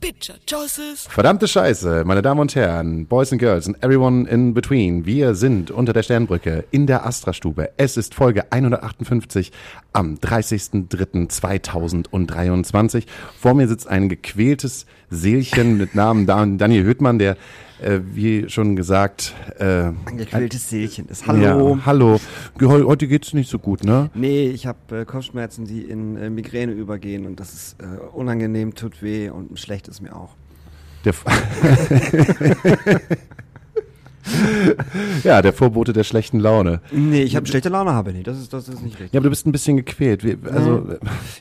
Bitcher, Choices. Verdammte Scheiße, meine Damen und Herren, Boys and Girls and everyone in between. Wir sind unter der Sternbrücke in der Astra-Stube. Es ist Folge 158 am 30.03.2023. Vor mir sitzt ein gequältes Seelchen mit Namen Dan- Daniel Hüttmann, der, äh, wie schon gesagt, äh, Ein gequältes Seelchen ist. Hallo. Ja, hallo. Heute geht's nicht so gut, ne? Nee, ich habe äh, Kopfschmerzen, die in äh, Migräne übergehen und das ist äh, unangenehm, tut weh und schlecht ist mir auch. Der ja, der Vorbote der schlechten Laune. Nee, ich habe schlechte Laune, habe ich nicht. Das ist, das ist nicht richtig. Ja, aber du bist ein bisschen gequält. Also,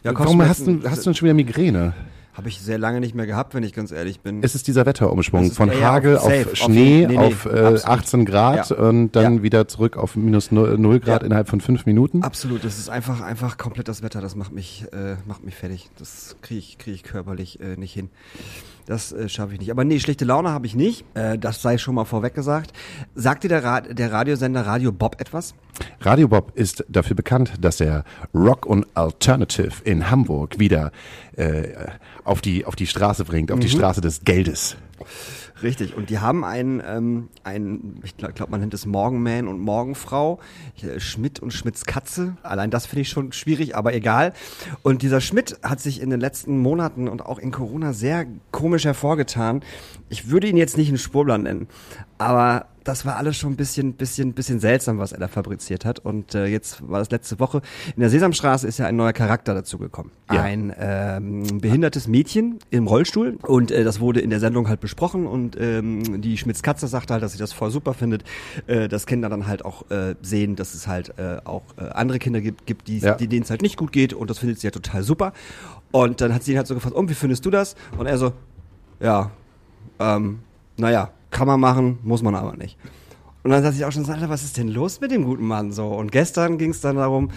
Ja, warum hast du, hast du denn schon wieder Migräne? Habe ich sehr lange nicht mehr gehabt, wenn ich ganz ehrlich bin. Es ist dieser Wetterumschwung ist- von ja, Hagel auf- auf, Schnee, nee, nee, auf äh, absolut. 18 Grad Ja. und dann Ja. wieder zurück auf minus 0, 0 Grad Ja. innerhalb von fünf Minuten. Absolut, das ist einfach, einfach komplett das Wetter, das macht mich, äh, macht mich fertig. Das kriege ich, krieg ich körperlich äh, nicht hin. Das äh, schaffe ich nicht. Aber nee, schlechte Laune habe ich nicht. Äh, das sei schon mal vorweg gesagt. Sagt dir der, Ra der Radiosender Radio Bob etwas? Radio Bob ist dafür bekannt, dass er Rock und Alternative in Hamburg wieder äh, auf, die, auf die Straße bringt, auf die Mhm. Straße des Geldes. Richtig. Und die haben einen, ähm, einen ich glaube, glaub, man nennt es Morgenman und Morgenfrau, äh, Schmidt und Schmidts Katze. Allein das finde ich schon schwierig, aber egal. Und dieser Schmidt hat sich in den letzten Monaten und auch in Corona sehr komisch hervorgetan. Ich würde ihn jetzt nicht einen Spurbler nennen, aber das war alles schon ein bisschen, bisschen, bisschen seltsam, was er da fabriziert hat. Und äh, jetzt war das letzte Woche. In der Sesamstraße ist ja ein neuer Charakter dazu gekommen. Ja. Ein ähm, behindertes Mädchen im Rollstuhl. Und äh, das wurde in der Sendung halt besprochen. Und ähm, die Schmitz Katze sagte halt, dass sie das voll super findet, äh, dass Kinder dann halt auch äh, sehen, dass es halt äh, auch äh, andere Kinder gibt, gibt die, Ja. die denen es halt nicht gut geht. Und das findet sie ja total super. Und dann hat sie ihn halt so gefragt, um, wie findest du das? Und er so, ja, ähm, naja, kann man machen, muss man aber nicht. Und dann dachte ich auch schon, so, Alter, was ist denn los mit dem guten Mann so? Und gestern ging es dann darum,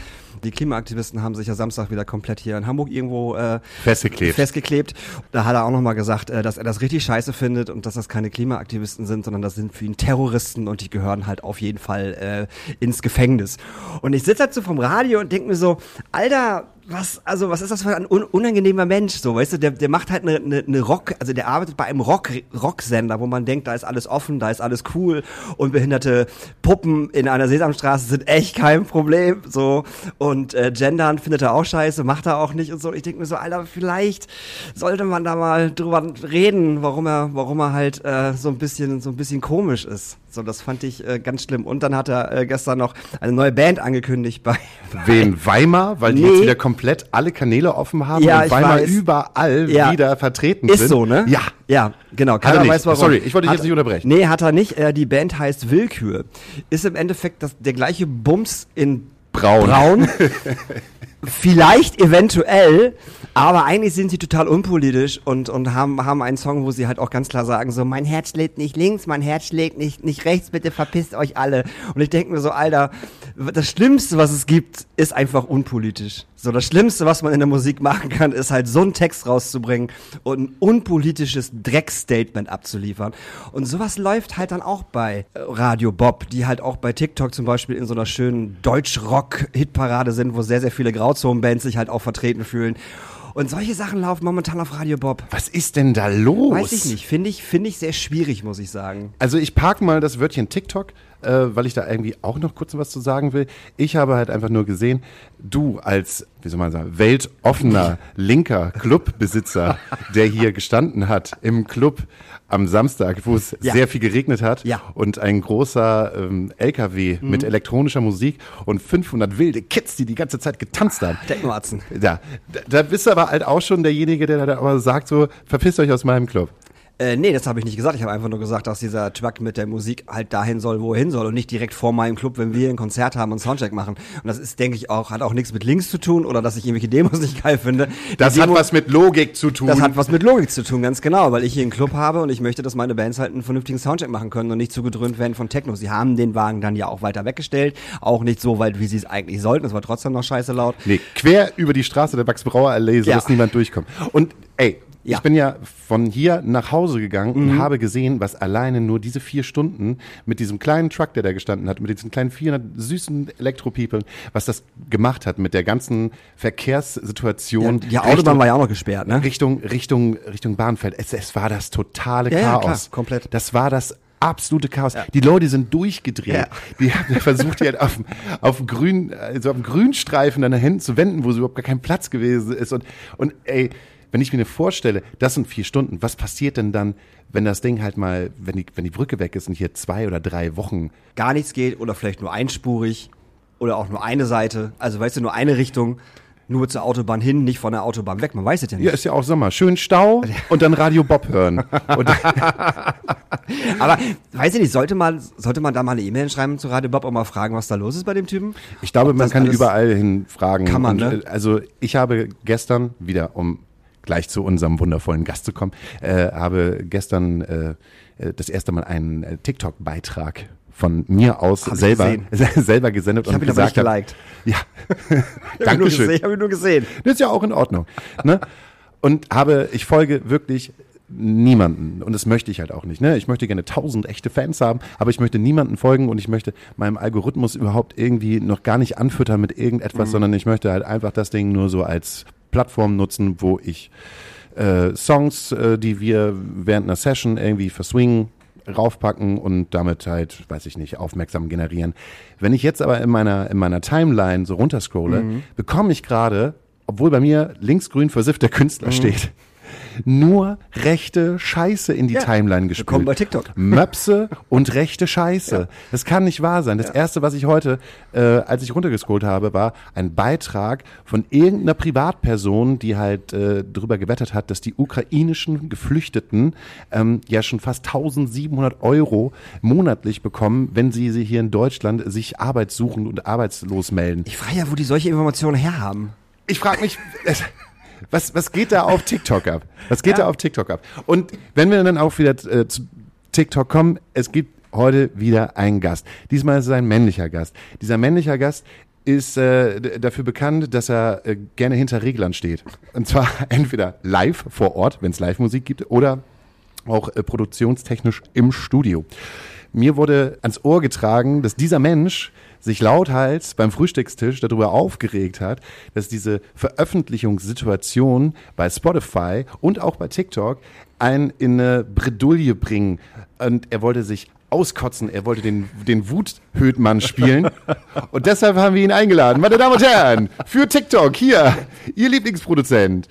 die Klimaaktivisten haben sich ja Samstag wieder komplett hier in Hamburg irgendwo äh, Festgeklebt. festgeklebt. Da hat er auch nochmal gesagt, äh, dass er das richtig scheiße findet und dass das keine Klimaaktivisten sind, sondern das sind für ihn Terroristen und die gehören halt auf jeden Fall äh, ins Gefängnis. Und ich sitze halt so vom Radio und denke mir so, Alter, was, also was ist das für ein un unangenehmer Mensch, so, weißt du, der, der macht halt eine, eine, eine Rock, also der arbeitet bei einem Rock, Rocksender, wo man denkt, da ist alles offen, da ist alles cool und behinderte Puppen in einer Sesamstraße sind echt kein Problem, so, und äh, Gendern findet er auch scheiße, macht er auch nicht und so, ich denke mir so, Alter, vielleicht sollte man da mal drüber reden, warum er, warum er halt äh, so ein bisschen, so ein bisschen komisch ist, so, das fand ich äh, ganz schlimm und dann hat er äh, gestern noch eine neue Band angekündigt bei, Wen Weimar, weil die Nee. jetzt wieder komplett alle Kanäle offen haben Ja, und Weimar weiß. überall Ja. wieder vertreten Ist sind. so, ne? Ja. Ja, genau. er Keiner nicht. weiß warum. Sorry, ich wollte dich Hat- jetzt nicht unterbrechen. Nee, hat er nicht. Äh, die Band heißt Willkür. Ist im Endeffekt das, der gleiche Bums in Braun. Braun. Vielleicht eventuell, aber eigentlich sind sie total unpolitisch und, und haben, haben einen Song, wo sie halt auch ganz klar sagen, so, mein Herz schlägt nicht links, mein Herz schlägt nicht, nicht rechts, bitte verpisst euch alle. Und ich denke mir so, Alter, das Schlimmste, was es gibt, ist einfach unpolitisch. So, das Schlimmste, was man in der Musik machen kann, ist halt so einen Text rauszubringen und ein unpolitisches Dreckstatement abzuliefern. Und sowas läuft halt dann auch bei äh, Radio Bob, die halt auch bei TikTok zum Beispiel in so einer schönen Deutsch-Rock-Hitparade sind, wo sehr, sehr viele Grauzonenbands sich halt auch vertreten fühlen. Und solche Sachen laufen momentan auf Radio Bob. Was ist denn da los? Weiß ich nicht. Finde ich, finde ich sehr schwierig, muss ich sagen. Also ich parke mal das Wörtchen TikTok, äh, weil ich da irgendwie auch noch kurz was zu sagen will. Ich habe halt einfach nur gesehen, du als, wie soll man sagen, weltoffener linker Clubbesitzer, der hier gestanden hat im Club am Samstag, wo es Ja. sehr viel geregnet hat Ja. und ein großer ähm, LKW mit elektronischer Musik und 500 wilde Kids, die die ganze Zeit getanzt haben. Technoarzen. Ja, da, da bist du aber halt auch schon derjenige, der da aber sagt so, verpisst euch aus meinem Club. Äh, nee, das habe ich nicht gesagt. Ich habe einfach nur gesagt, dass dieser Truck mit der Musik halt dahin soll, wo er hin soll und nicht direkt vor meinem Club, wenn wir ein Konzert haben und Soundcheck machen. Und das ist, denke ich, auch, hat auch nichts mit Links zu tun oder dass ich irgendwelche Demos nicht geil finde. Die Das hat Demo- was mit Logik zu tun. das hat was mit Logik zu tun, ganz genau, weil ich hier einen Club habe und ich möchte, dass meine Bands halt einen vernünftigen Soundcheck machen können und nicht zugedröhnt werden von Techno. Sie haben den Wagen dann ja auch weiter weggestellt, auch nicht so weit, wie sie es eigentlich sollten. Es war trotzdem noch scheiße laut. Nee, quer über die Straße der Max-Brauer Allee, so Ja. dass niemand durchkommt. Und ey, Ja. Mhm. ich bin ja von hier nach Hause gegangen und habe gesehen, was alleine nur diese vier Stunden mit diesem kleinen Truck, der da gestanden hat, mit diesen kleinen 400 süßen Elektro-People, was das gemacht hat mit der ganzen Verkehrssituation. die Autobahn war ja auch noch gesperrt, ne? Richtung, Richtung, Richtung Bahnfeld. Es, es war das totale Ja, ja, Chaos. klar, komplett. Das war das absolute Chaos. Die Leute sind durchgedreht. Ja. Die haben versucht, die halt auf, dem- auf Grün, also auf dem Grünstreifen deine Hände zu wenden, wo so überhaupt gar kein Platz gewesen ist. Und, und ey, wenn ich mir vorstelle, das sind vier Stunden, was passiert denn dann, wenn das Ding halt mal, wenn die, wenn die Brücke weg ist und hier zwei oder drei Wochen Gar nichts geht oder vielleicht nur einspurig oder auch nur eine Seite. Also weißt du, nur eine Richtung, nur zur Autobahn hin, nicht von der Autobahn weg. Man weiß es ja nicht. Ja, ist ja auch Sommer. Schön Stau und dann Radio Bob hören. Aber weiß ich nicht, sollte man, sollte man da mal eine E-Mail schreiben zu Radio Bob und mal fragen, was da los ist bei dem Typen? ich glaube, Ob man kann überall hin fragen. Kann man, und, ne? äh, Also ich habe gestern wieder, um gleich zu unserem wundervollen Gast zu kommen, äh, habe gestern äh, äh, das erste Mal einen äh, TikTok-Beitrag von mir aus Hab selber, selber gesendet Ich und ihn aber nicht gesagt habe, geliked. ja, Dankeschön. Ich habe ihn nur gesehen. Das ist ja auch in Ordnung. Ne? Und habe, ich folge wirklich niemanden und das möchte ich halt auch nicht. Ne? Ich möchte gerne tausend echte Fans haben, aber ich möchte niemanden folgen und ich möchte meinem Algorithmus überhaupt irgendwie noch gar nicht anfüttern mit irgendetwas, sondern ich möchte halt einfach das Ding nur so als Plattform nutzen, wo ich äh, Songs, äh, die wir während einer Session irgendwie verswingen, raufpacken und damit halt, weiß ich nicht, aufmerksam generieren. Wenn ich jetzt aber in meiner, in meiner Timeline so runterscrolle, bekomme ich gerade, obwohl bei mir linksgrün versiffter Künstler steht, nur rechte Scheiße in die Timeline gespielt. Willkommen bei TikTok. Möpse und rechte Scheiße. Das kann nicht wahr sein. Das erste, was ich heute, äh, als ich runtergescrollt habe, war ein Beitrag von irgendeiner Privatperson, die halt äh, darüber gewettet hat, dass die ukrainischen Geflüchteten ähm, ja schon fast 1700 Euro monatlich bekommen, wenn sie, sie hier in Deutschland sich arbeitssuchend und arbeitslos melden. Ich frage ja, wo die solche Informationen herhaben. Ich frage mich, was, was geht da auf TikTok ab? Was geht da auf TikTok ab? Und wenn wir dann auch wieder äh, zu TikTok kommen, es gibt heute wieder einen Gast. Diesmal ist es ein männlicher Gast. Dieser männliche Gast ist äh, dafür bekannt, dass er äh, gerne hinter Reglern steht. Und zwar entweder live vor Ort, wenn es Live-Musik gibt, oder auch äh, produktionstechnisch im Studio. Mir wurde ans Ohr getragen, dass dieser Mensch sich lauthals beim Frühstückstisch darüber aufgeregt hat, dass diese Veröffentlichungssituation bei Spotify und auch bei TikTok einen in eine Bredouille bringen. Und er wollte sich auskotzen, er wollte den, den Wuthödmann spielen. Und deshalb haben wir ihn eingeladen. Meine Damen und Herren, für TikTok hier, Ihr Lieblingsproduzent.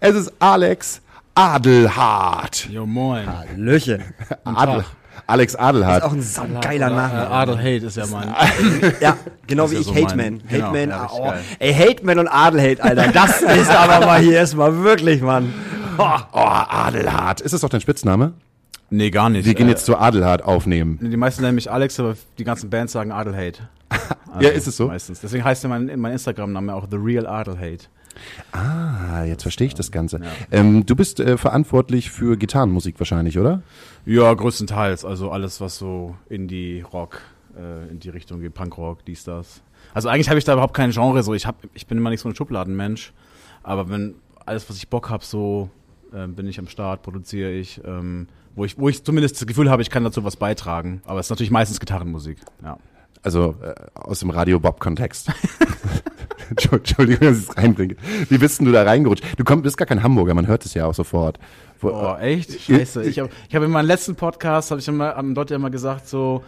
Es ist Alex Adelhard. Jo, moin. Löchen. Adel, Alex Ist Adelhard. auch ein saugeiler Äh, Name. Adel Hate ist ja mein. Ja, genau wie ist ich ja so Hate Man. genau, Hate Man, ja, oh. geil. Ey, Hate Man und Adel Hate, Alter. Das ist aber mal hier erstmal wirklich, Mann. Oh, Adelhard. Ist das doch dein Spitzname? Nee, gar nicht. Wir gehen Äh, jetzt zu Adelhard aufnehmen. Die meisten nennen mich Alex, aber die ganzen Bands sagen Adel Hate. Ja, ist es so? Meistens. Deswegen heißt ja mein, mein Instagram-Name auch The Real Adel Hate. Ah, jetzt verstehe ich das Ganze. Ähm, du bist äh, verantwortlich für Gitarrenmusik wahrscheinlich, oder? Ja, größtenteils. Also alles, was so Indie-Rock äh, in die Richtung geht, Punkrock, dies, das. Also eigentlich habe ich da überhaupt kein Genre. So, ich, hab, ich bin immer nicht so ein Schubladenmensch. Aber wenn alles, was ich Bock habe, so äh, bin ich am Start, produziere ich. Ähm, wo ich, wo ich zumindest das Gefühl habe, ich kann dazu was beitragen. Aber es ist natürlich meistens Gitarrenmusik. Ja. Also äh, aus dem Radio Bob-Kontext. Entschuldigung, dass ich es reinbringe. Wie bist denn du da reingerutscht? Du komm, bist gar kein Hamburger, man hört es ja auch sofort. Wo, Oh, echt? Scheiße. Ich habe ich hab in meinem letzten Podcast, habe ich immer, haben dort ja immer gesagt, so,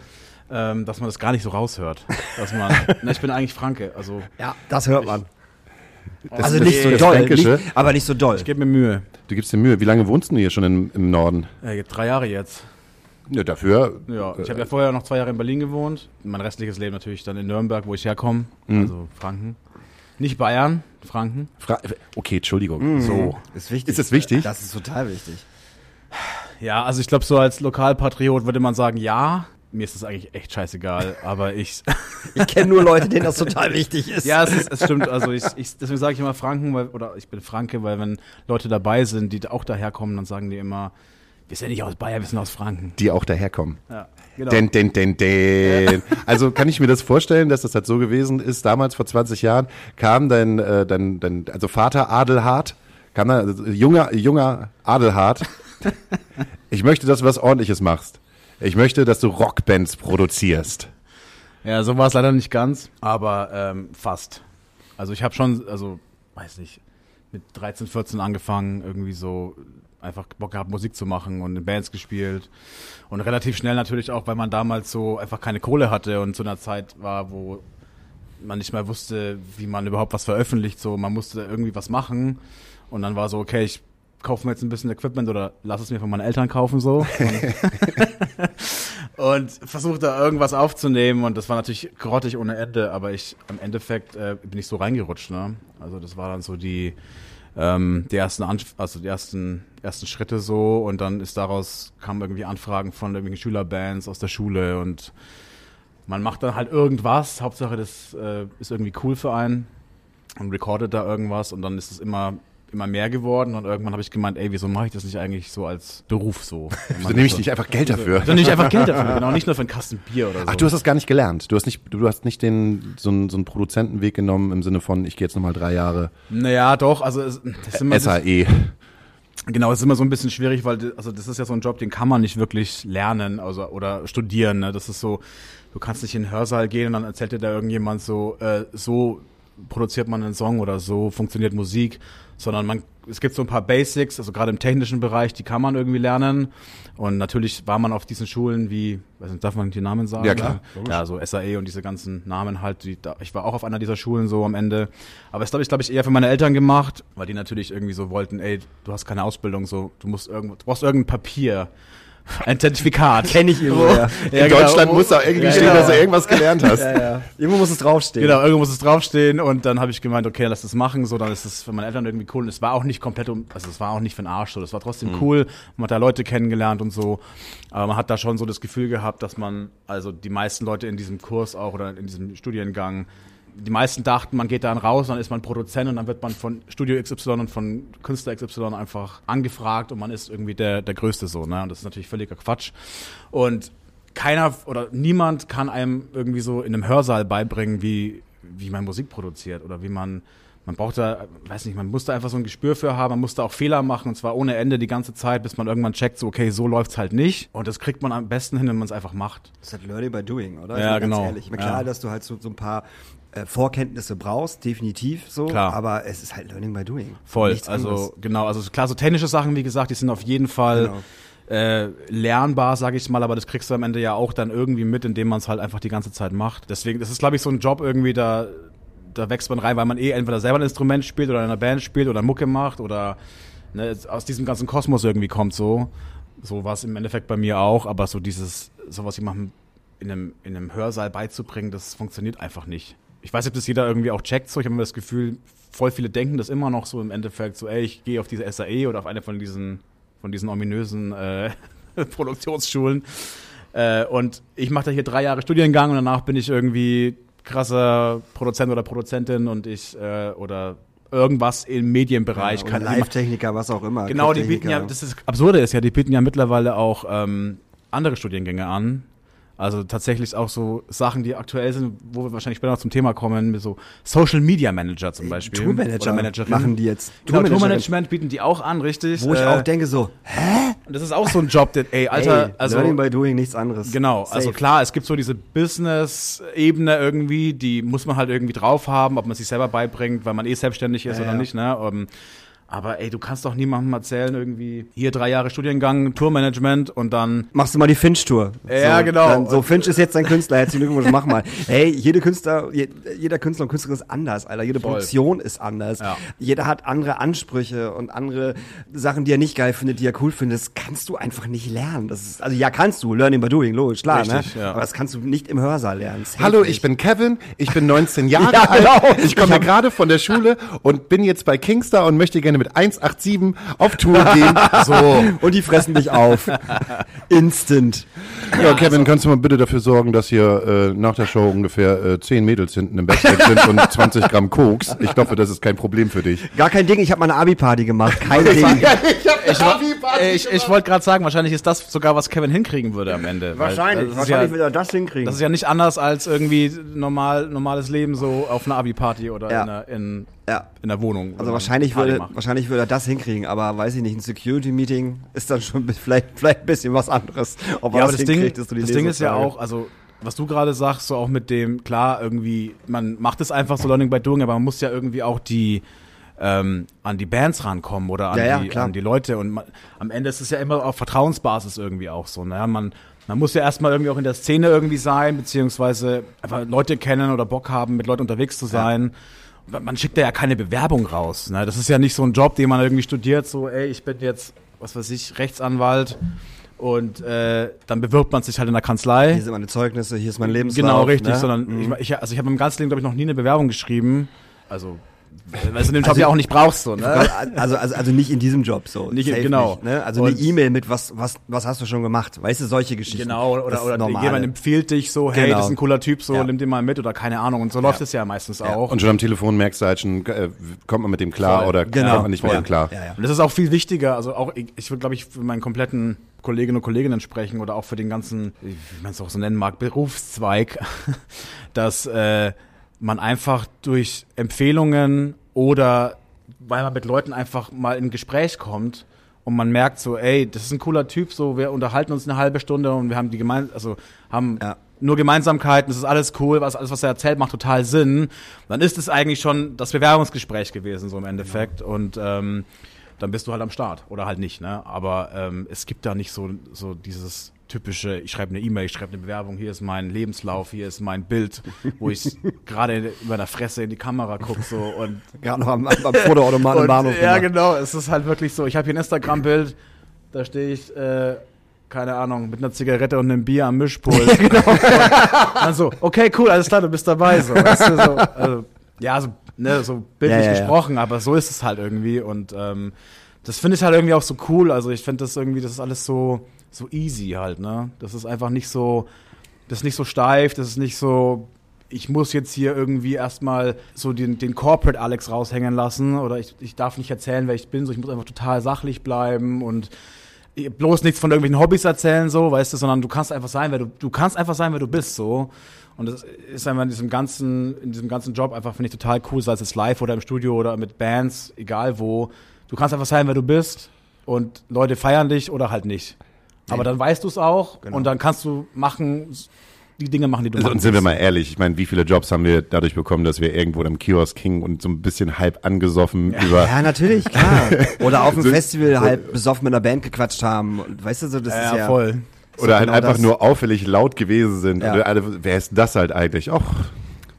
ähm, dass man das gar nicht so raushört. Dass man, na, ich bin eigentlich Franke, also Ja, das hört man. das- Also nicht so doll, nicht, aber nicht so doll. ich gebe mir Mühe. Du gibst dir Mühe. Wie lange wohnst du hier schon im, im Norden? Äh, drei Jahre jetzt. Ja, dafür. Ja, ich habe ja vorher noch zwei Jahre in Berlin gewohnt. Mein restliches Leben natürlich dann in Nürnberg, wo ich herkomme. Also Franken. Nicht Bayern, Franken. Fra okay, Entschuldigung. So. Ist wichtig. Ist das wichtig? Das ist total wichtig. Ja, also ich glaube, so als Lokalpatriot würde man sagen, ja. Mir ist das eigentlich echt scheißegal, aber ich. Ich kenne nur Leute, denen das total wichtig ist. ja, es, ist, es stimmt. Also ich, ich deswegen sage ich immer Franken, weil, oder ich bin Franke, weil wenn Leute dabei sind, die auch daherkommen, dann sagen die immer, wir sind nicht aus Bayern, wir sind aus Franken. Die auch daherkommen. Ja, genau. Den, den, den, den. Also kann ich mir das vorstellen, dass das halt so gewesen ist, damals vor 20 Jahren kam dein, äh, dein, dein also Vater Adelhard, kam da, also junger, junger Adelhard. Ich möchte, dass du was ordentliches machst. Ich möchte, dass du Rockbands produzierst. Ja, so war es leider nicht ganz, aber ähm, fast. Also ich habe schon, also weiß nicht, mit 13, 14 angefangen, irgendwie so einfach Bock gehabt, Musik zu machen und in Bands gespielt. Und relativ schnell natürlich auch, weil man damals so einfach keine Kohle hatte und zu einer Zeit war, wo man nicht mehr wusste, wie man überhaupt was veröffentlicht. So, man musste irgendwie was machen. Und dann war so, okay, ich kaufe mir jetzt ein bisschen Equipment oder lass es mir von meinen Eltern kaufen so. Und, und versuche da irgendwas aufzunehmen. Und das war natürlich grottig ohne Ende, aber ich am Endeffekt äh, bin ich so reingerutscht. Ne? Also das war dann so die ähm, die ersten Anf also die ersten ersten Schritte so und dann ist daraus kamen irgendwie Anfragen von irgendwelchen Schülerbands aus der Schule und man macht dann halt irgendwas. Hauptsache das äh, ist irgendwie cool für einen und recordet da irgendwas und dann ist es immer immer mehr geworden und irgendwann habe ich gemeint, ey, wieso mache ich das nicht eigentlich so als Beruf so? Wieso nehme ich nicht einfach Geld dafür? Wieso nicht einfach Geld dafür? Genau, nicht nur für einen Kasten Bier oder so. Ach, du hast das gar nicht gelernt. Du hast nicht, du hast nicht den, so einen, so einen Produzentenweg genommen im Sinne von, ich gehe jetzt nochmal drei Jahre naja, doch, also es, das immer SAE. Genau, es ist immer so ein bisschen schwierig, weil also das ist ja so ein Job, den kann man nicht wirklich lernen, also oder studieren. Ne? Das ist so, du kannst nicht in den Hörsaal gehen und dann erzählt dir da irgendjemand so, äh, so produziert man einen Song oder so funktioniert Musik, sondern man es gibt so ein paar Basics, also gerade im technischen Bereich, die kann man irgendwie lernen. Und natürlich war man auf diesen Schulen wie, weiß nicht, darf man die Namen sagen? Ja, klar. Ja, so SAE und diese ganzen Namen halt. Die, da, ich war auch auf einer dieser Schulen so am Ende. Aber das habe ich, glaube ich, eher für meine Eltern gemacht, weil die natürlich irgendwie so wollten, ey, du hast keine Ausbildung, so, du musst irgendwo, du brauchst irgendein Papier. Ein Zertifikat. Kenn ich irgendwo, ja. In Deutschland muss da irgendwie Ja, stehen, ja. dass du irgendwas gelernt hast. Ja, ja. Irgendwo muss es draufstehen. Genau, irgendwo muss es draufstehen und dann habe ich gemeint, okay, lass das machen, so dann ist es für meine Eltern irgendwie cool und es war auch nicht komplett um, also es war auch nicht für den Arsch so, das war trotzdem cool, man hat da Leute kennengelernt und so, aber man hat da schon so das Gefühl gehabt, dass man, also die meisten Leute in diesem Kurs auch oder in diesem Studiengang, die meisten dachten, man geht dann raus, dann ist man Produzent und dann wird man von Studio XY und von Künstler XY einfach angefragt und man ist irgendwie der, der Größte so, ne? Und das ist natürlich völliger Quatsch. Und keiner oder niemand kann einem irgendwie so in einem Hörsaal beibringen, wie, wie man Musik produziert oder wie man, man braucht da, weiß nicht, man muss da einfach so ein Gespür für haben, man muss da auch Fehler machen und zwar ohne Ende die ganze Zeit, bis man irgendwann checkt, so okay, so läuft's halt nicht und das kriegt man am besten hin, wenn man es einfach macht. Das ist halt Learning by Doing, oder? Ja, bin genau. Ehrlich. Ich meine, klar, Ja. dass du halt so, so ein paar äh, Vorkenntnisse brauchst, definitiv so. Klar. Aber es ist halt Learning by Doing. Voll, Nichts also anderes. genau, also klar, so technische Sachen, wie gesagt, die sind auf jeden Fall Genau. äh, lernbar, sage ich mal, aber das kriegst du am Ende ja auch dann irgendwie mit, indem man es halt einfach die ganze Zeit macht. Deswegen, das ist, glaube ich, so ein Job irgendwie, da, da wächst man rein, weil man eh entweder selber ein Instrument spielt oder in einer Band spielt oder Mucke macht oder ne, aus diesem ganzen Kosmos irgendwie kommt so. So war es im Endeffekt bei mir auch, aber so dieses, sowas jemandem in einem, in einem Hörsaal beizubringen, das funktioniert einfach nicht. Ich weiß nicht, ob das jeder irgendwie auch checkt, so. Ich habe immer das Gefühl, voll viele denken das immer noch so im Endeffekt, so, ey, ich gehe auf diese SAE oder auf eine von diesen, von diesen ominösen äh, Produktionsschulen. Äh, und ich mache da hier drei Jahre Studiengang und danach bin ich irgendwie krasser Produzent oder Produzentin und ich äh, oder irgendwas im Medienbereich. Oder kann Live-Techniker, was auch immer. Genau, die bieten ja, das ist Absurde ist ja, die bieten ja mittlerweile auch ähm, andere Studiengänge an. Also tatsächlich auch so Sachen, die aktuell sind, wo wir wahrscheinlich später noch zum Thema kommen, mit so Social Media Manager zum Beispiel. Tourmanager Oder Managerin. machen die jetzt. Genau, Tourmanagerin. Tourmanagement bieten die auch an, richtig. Wo ich Äh, auch denke so, und das ist auch so ein Job, der, ey, Alter, ey, also Learning by Doing, nichts anderes. Genau, also Safe. klar, es gibt so diese Business-Ebene irgendwie, die muss man halt irgendwie drauf haben, ob man sich selber beibringt, weil man eh selbstständig ist Ja, oder ja. nicht, ne? Ähm, aber ey, du kannst doch niemandem erzählen, irgendwie, hier drei Jahre Studiengang, Tourmanagement und dann Machst du mal die Finch-Tour. Ja, so, genau. Dann, so, Finch ist jetzt dein Künstler, herzlichen Glückwunsch, mach mal. Hey, jede Künstler, je, jeder Künstler und Künstlerin ist anders, Alter. Jede Voll. Produktion ist anders. Ja. Jeder hat andere Ansprüche und andere Sachen, die er nicht geil findet, die er cool findet. Das kannst du einfach nicht lernen. Das ist, also ja, kannst du, Learning by Doing, logisch, klar, Richtig, ne? ja. Aber das kannst du nicht im Hörsaal lernen. Hallo, nicht. ich bin Kevin, ich bin 19 Jahre Ja, alt, genau. ich komme Ich hab- gerade von der Schule und bin jetzt bei Kingstar und möchte gerne gerne mit 187 auf Tour gehen. So. Und die fressen dich auf. Instant. Ja, Kevin, kannst du mal bitte dafür sorgen, dass hier äh, nach der Show ungefähr äh, 10 Mädels hinten im Backstage sind und 20 Gramm Koks? Ich hoffe, das ist kein Problem für dich. Gar kein Ding, ich habe meine Abi-Party gemacht. Kein Ding. Ich, wa- ich, ich wollte gerade sagen, wahrscheinlich ist das sogar, was Kevin hinkriegen würde am Ende. Wahrscheinlich, das ist wahrscheinlich ja, will er das hinkriegen. Das ist ja nicht anders als irgendwie normal, normales Leben so auf einer Abi-Party oder Ja. in, einer, in, ja. in der Wohnung. wo Also wahrscheinlich würde, macht. wahrscheinlich würde er das hinkriegen, aber weiß ich nicht, ein Security-Meeting ist dann schon vielleicht, vielleicht ein bisschen was anderes. Ob Ja, aber das Ding, so die das Ding ist ja auch, also was du gerade sagst, so auch mit dem, klar, irgendwie, man macht es einfach so Learning by Doing, aber man muss ja irgendwie auch die ähm, an die Bands rankommen oder an, Ja, ja, die, an die Leute und man, am Ende ist es ja immer auf Vertrauensbasis irgendwie auch so. Ne? Man, man muss ja erstmal irgendwie auch in der Szene irgendwie sein, beziehungsweise einfach Leute kennen oder Bock haben, mit Leuten unterwegs zu sein. Man schickt ja keine Bewerbung raus. Ne? Das ist ja nicht so ein Job, den man irgendwie studiert, so, ey, ich bin jetzt, was weiß ich, Rechtsanwalt und äh, dann bewirbt man sich halt in der Kanzlei. Hier sind meine Zeugnisse, hier ist mein Lebenslauf. Genau, richtig, ne? sondern ich, ich, also ich habe im ganzen Leben, glaube ich, noch nie eine Bewerbung geschrieben. Also, weil du den Job Also- ja auch nicht brauchst, so, ne? Also, also, also nicht in diesem Job so. Nicht- Safe genau. Nicht, ne? Also eine Und- E-Mail mit was, was, was hast du schon gemacht? Weißt du, solche Geschichten. Genau, oder, oder normal. jemand empfiehlt dich so, hey, Genau. das ist ein cooler Typ, so, Ja. nimm den mal mit oder keine Ahnung. Und so läuft es ja meistens auch. Und schon am Telefon merkst du halt schon, äh, kommt man mit dem klar Voll. oder Genau. kommt man nicht mit Ja. dem klar. Ja, ja. Und das ist auch viel wichtiger, also auch, ich, ich würde, glaube ich, für meinen kompletten Kolleginnen und Kolleginnen sprechen oder auch für den ganzen, wie man es auch so nennen mag, Berufszweig, dass äh, man einfach durch Empfehlungen oder weil man mit Leuten einfach mal in Gespräch kommt und man merkt so, ey, das ist ein cooler Typ, so wir unterhalten uns eine halbe Stunde und wir haben die gemein, also haben Ja. nur Gemeinsamkeiten, das ist alles cool, was alles was er erzählt macht total Sinn, dann ist es eigentlich schon das Bewerbungsgespräch gewesen so im Endeffekt und ähm, dann bist du halt am Start oder halt nicht, ne? Aber ähm, es gibt da nicht so so dieses typische, ich schreibe eine E-Mail, ich schreibe eine Bewerbung, hier ist mein Lebenslauf, hier ist mein Bild, wo ich gerade über der Fresse in die Kamera gucke so und Gerade noch am, am, am Fotoautomaten im Bahnhof. ja, gemacht. genau. Es ist halt wirklich so. Ich habe hier ein Instagram-Bild, da stehe ich, äh, keine Ahnung, mit einer Zigarette und einem Bier am Mischpult. genau. Und dann so, okay, cool, alles klar, du bist dabei. So, weißt du, so, also, ja, so, ne, so bildlich Ja, ja, ja. gesprochen, aber so ist es halt irgendwie. Und ähm, das finde ich halt irgendwie auch so cool. Also ich finde das irgendwie, das ist alles so, so easy halt, ne? Das ist einfach nicht so, das ist nicht so steif, das ist nicht so, ich muss jetzt hier irgendwie erstmal so den, den Corporate Alex raushängen lassen oder ich, ich darf nicht erzählen, wer ich bin, so ich muss einfach total sachlich bleiben und bloß nichts von irgendwelchen Hobbys erzählen, so, weißt du, sondern du kannst einfach sein, wer du, du kannst einfach sein, wer du bist, so. Und das ist einfach in diesem ganzen, in diesem ganzen Job einfach, finde ich, total cool, sei es jetzt live oder im Studio oder mit Bands, egal wo. Du kannst einfach sein, wer du bist und Leute feiern dich oder halt nicht. Aber dann weißt du es auch Genau. und dann kannst du machen, die Dinge machen, die du Also, und sind wir mal ehrlich, ich meine, wie viele Jobs haben wir dadurch bekommen, dass wir irgendwo im Kiosk hingen und so ein bisschen halb angesoffen über. Ja, natürlich, klar. Oder auf dem Festival halb besoffen mit einer Band gequatscht haben. Und weißt du, so, das Ja, ist ja. voll. Oder halt genau einfach das. nur auffällig laut gewesen sind. Ja. Und alle, wer ist das halt eigentlich? Och,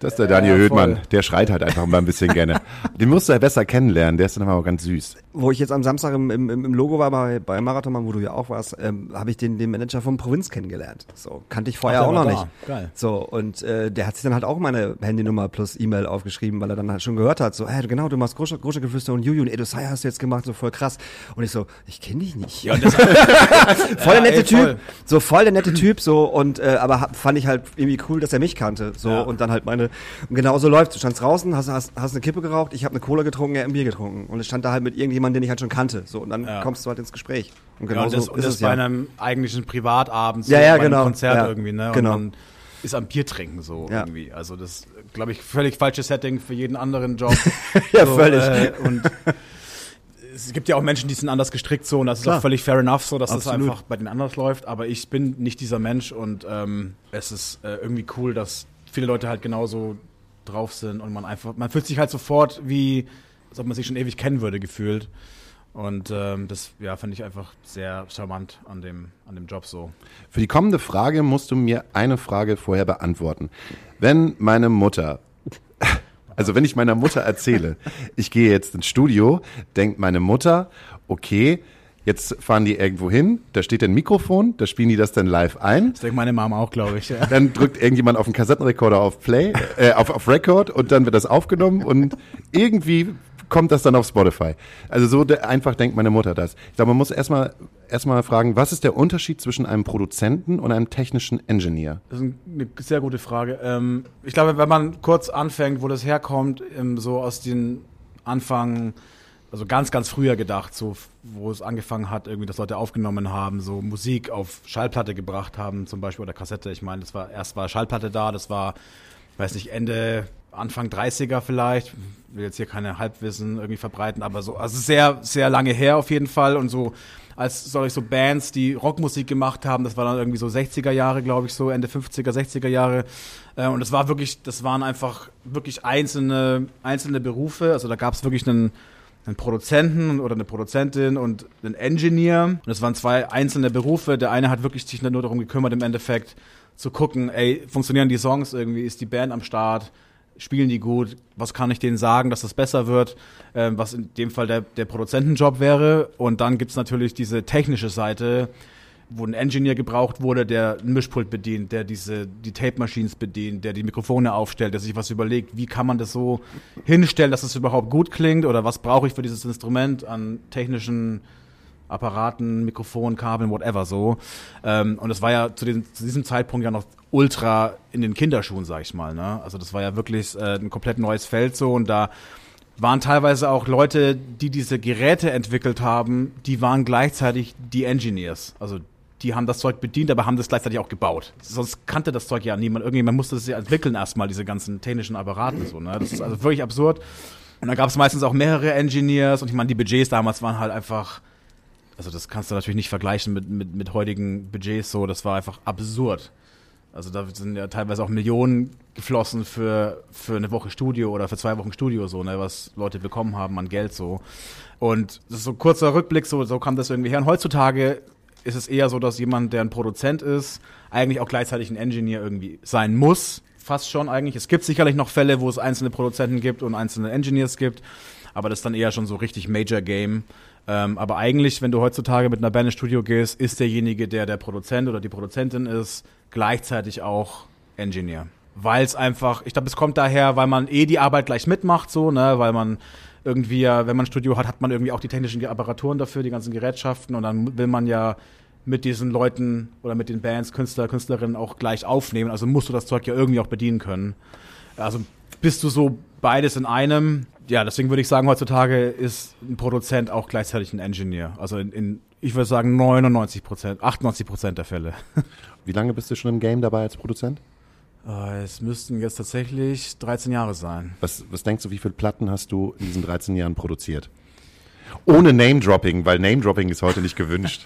das ist der Daniel Ja, Hödmann. Der schreit halt einfach mal ein bisschen gerne. Den musst du ja besser kennenlernen. Der ist dann aber auch ganz süß. Wo ich jetzt am Samstag im, im, im Logo war bei, bei Marathon, wo du ja auch warst, ähm, habe ich den, den Manager vom Provinz kennengelernt. So, kannte ich vorher Ach, auch noch war nicht. da. Geil. So, und äh, der hat sich dann halt auch meine Handynummer plus E-Mail aufgeschrieben, weil er dann halt schon gehört hat, so, hey, genau, du machst große, große Geflüster und Juju und Edosai hast du jetzt gemacht, so voll krass. Und ich so, ich kenne dich nicht. Ja, das, voll der Ja, nette ey, Typ, voll. so voll der nette Typ, so und äh, aber hab, fand ich halt irgendwie cool, dass er mich kannte, so Ja. und dann halt meine und genau so läuft. Du standst draußen, hast, hast, hast eine Kippe geraucht, ich habe eine Cola getrunken, er hat ein Bier getrunken und ich stand da halt mit irgendjemandem, den ich halt schon kannte, so und dann Ja. kommst du halt ins Gespräch. Und ja, genau und das, so und ist das es bei ja. einem eigentlichen Privatabend, so Ja, ja, bei einem genau. Konzert Ja, irgendwie, ne? genau. Und man ist am Bier trinken so Ja. irgendwie. Also das, glaube ich, völlig falsches Setting für jeden anderen Job. Ja, so, völlig. Äh, und es gibt ja auch Menschen, die sind anders gestrickt so und das ist Klar. auch völlig fair enough so, dass Absolut. das einfach bei den anders läuft. Aber ich bin nicht dieser Mensch und ähm, es ist äh, irgendwie cool, dass viele Leute halt genauso drauf sind und man einfach, man fühlt sich halt sofort wie, als ob man sich schon ewig kennen würde, gefühlt. Und ähm, das ja, finde ich einfach sehr charmant an dem, an dem Job so. Für die kommende Frage musst du mir eine Frage vorher beantworten. Wenn meine Mutter, also wenn ich meiner Mutter erzähle, ich gehe jetzt ins Studio, denkt meine Mutter, okay, jetzt fahren die irgendwo hin, da steht ein Mikrofon, da spielen die das dann live ein. Das denkt meine Mama auch, glaube ich. Ja. Dann drückt irgendjemand auf den Kassettenrekorder auf Play, äh, auf, auf Record und dann wird das aufgenommen und irgendwie kommt das dann auf Spotify. Also so de einfach denkt meine Mutter das. Ich glaube, man muss erstmal erstmal fragen, was ist der Unterschied zwischen einem Produzenten und einem technischen Engineer? Das ist eine sehr gute Frage. Ähm, ich glaube, wenn man kurz anfängt, wo das herkommt, ähm, so aus den Anfang, also ganz, ganz früher gedacht, so wo es angefangen hat, irgendwie, dass Leute aufgenommen haben, so Musik auf Schallplatte gebracht haben, zum Beispiel oder Kassette. Ich meine, das war erst war Schallplatte da, das war, weiß nicht, Ende Anfang 30er vielleicht, will jetzt hier keine Halbwissen irgendwie verbreiten, aber so, also sehr, sehr lange her auf jeden Fall und so als soll ich so Bands, die Rockmusik gemacht haben, das war dann irgendwie so 60er Jahre, glaube ich, so Ende 50er, 60er Jahre. Äh, und das war wirklich, das waren einfach wirklich einzelne, einzelne Berufe. Also da gab es wirklich einen, einen Produzenten oder eine Produzentin und einen Engineer. Und das waren zwei einzelne Berufe. Der eine hat wirklich sich nur darum gekümmert, im Endeffekt zu gucken, ey, funktionieren die Songs irgendwie, ist die Band am Start, spielen die gut, was kann ich denen sagen, dass das besser wird, äh, was in dem Fall der, der Produzentenjob wäre. Und dann gibt's natürlich diese technische Seite, wo ein Engineer gebraucht wurde, der ein Mischpult bedient, der diese die Tape Machines bedient, der die Mikrofone aufstellt, der sich was überlegt, wie kann man das so hinstellen, dass es überhaupt gut klingt oder was brauche ich für dieses Instrument an technischen Apparaten, Mikrofon, Kabeln, whatever so. Ähm, und es war ja zu, den, zu, diesem Zeitpunkt ja noch ultra in den Kinderschuhen, sag ich mal. Ne? Also das war ja wirklich äh, ein komplett neues Feld so und da waren teilweise auch Leute, die diese Geräte entwickelt haben, die waren gleichzeitig die Engineers. Also die haben das Zeug bedient, aber haben das gleichzeitig auch gebaut. Sonst kannte das Zeug ja niemand. Irgendjemand musste das ja entwickeln erstmal, diese ganzen technischen Apparaten so. Ne? Das ist also wirklich absurd. Und da gab es meistens auch mehrere Engineers und ich meine, die Budgets damals waren halt einfach also das kannst du natürlich nicht vergleichen mit, mit, mit heutigen Budgets so, das war einfach absurd. Also da sind ja teilweise auch Millionen geflossen für, für eine Woche Studio oder für zwei Wochen Studio so, ne, was Leute bekommen haben an Geld so. Und das ist so ein kurzer Rückblick, so, so kam das irgendwie her. Und heutzutage ist es eher so, dass jemand, der ein Produzent ist, eigentlich auch gleichzeitig ein Engineer irgendwie sein muss. Fast schon eigentlich. Es gibt sicherlich noch Fälle, wo es einzelne Produzenten gibt und einzelne Engineers gibt, aber das ist dann eher schon so richtig Major Game. Ähm, aber eigentlich, wenn du heutzutage mit einer Band ins Studio gehst, ist derjenige, der der Produzent oder die Produzentin ist, gleichzeitig auch Engineer. Weil es einfach, ich glaube, es kommt daher, weil man eh die Arbeit gleich mitmacht, so, ne, weil man irgendwie, wenn man ein Studio hat, hat man irgendwie auch die technischen Apparaturen dafür, die ganzen Gerätschaften und dann will man ja mit diesen Leuten oder mit den Bands, Künstler, Künstlerinnen auch gleich aufnehmen. Also musst du das Zeug ja irgendwie auch bedienen können. Also bist du so beides in einem, ja, deswegen würde ich sagen, heutzutage ist ein Produzent auch gleichzeitig ein Engineer. Also in, in ich würde sagen 99 Prozent, 98 Prozent der Fälle. Wie lange bist du schon im Game dabei als Produzent? Äh, es müssten jetzt tatsächlich 13 Jahre sein. Was, was denkst du, wie viele Platten hast du in diesen 13 Jahren produziert? Ohne Name-Dropping, weil Name-Dropping ist heute nicht gewünscht.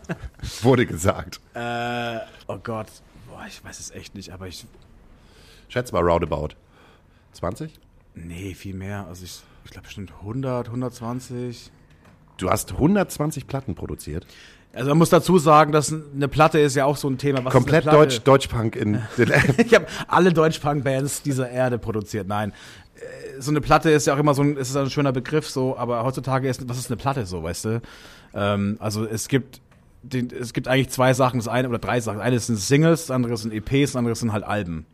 Wurde gesagt. Äh, oh Gott, Boah, ich weiß es echt nicht, aber ich. Schätz mal roundabout. 20? Nee, viel mehr. Also ich, ich glaube bestimmt 100, 120. Du hast 120 Platten produziert? Also man muss dazu sagen, dass eine Platte ist ja auch so ein Thema. Was Komplett Deutsch, Deutschpunk in. ich habe alle Deutschpunk-Bands dieser Erde produziert. Nein, äh, so eine Platte ist ja auch immer so ein, ist ein schöner Begriff so, aber heutzutage ist, was ist eine Platte so, weißt du? Ähm, also es gibt, den, es gibt eigentlich zwei Sachen, das eine oder drei Sachen. Das eine sind Singles, das andere sind EPs, das andere sind halt Alben.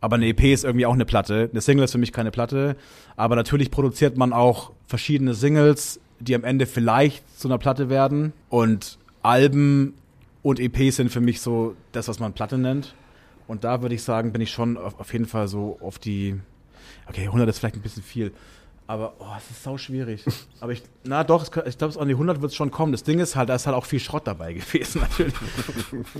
Aber eine EP ist irgendwie auch eine Platte. Eine Single ist für mich keine Platte. Aber natürlich produziert man auch verschiedene Singles, die am Ende vielleicht zu einer Platte werden. Und Alben und EPs sind für mich so das, was man Platte nennt. Und da würde ich sagen, bin ich schon auf, auf jeden Fall so auf die. Okay, 100 ist vielleicht ein bisschen viel. Aber oh, es ist sau schwierig. Aber ich, na doch, ich glaube, an die 100 wird es schon kommen. Das Ding ist halt, da ist halt auch viel Schrott dabei gewesen, natürlich.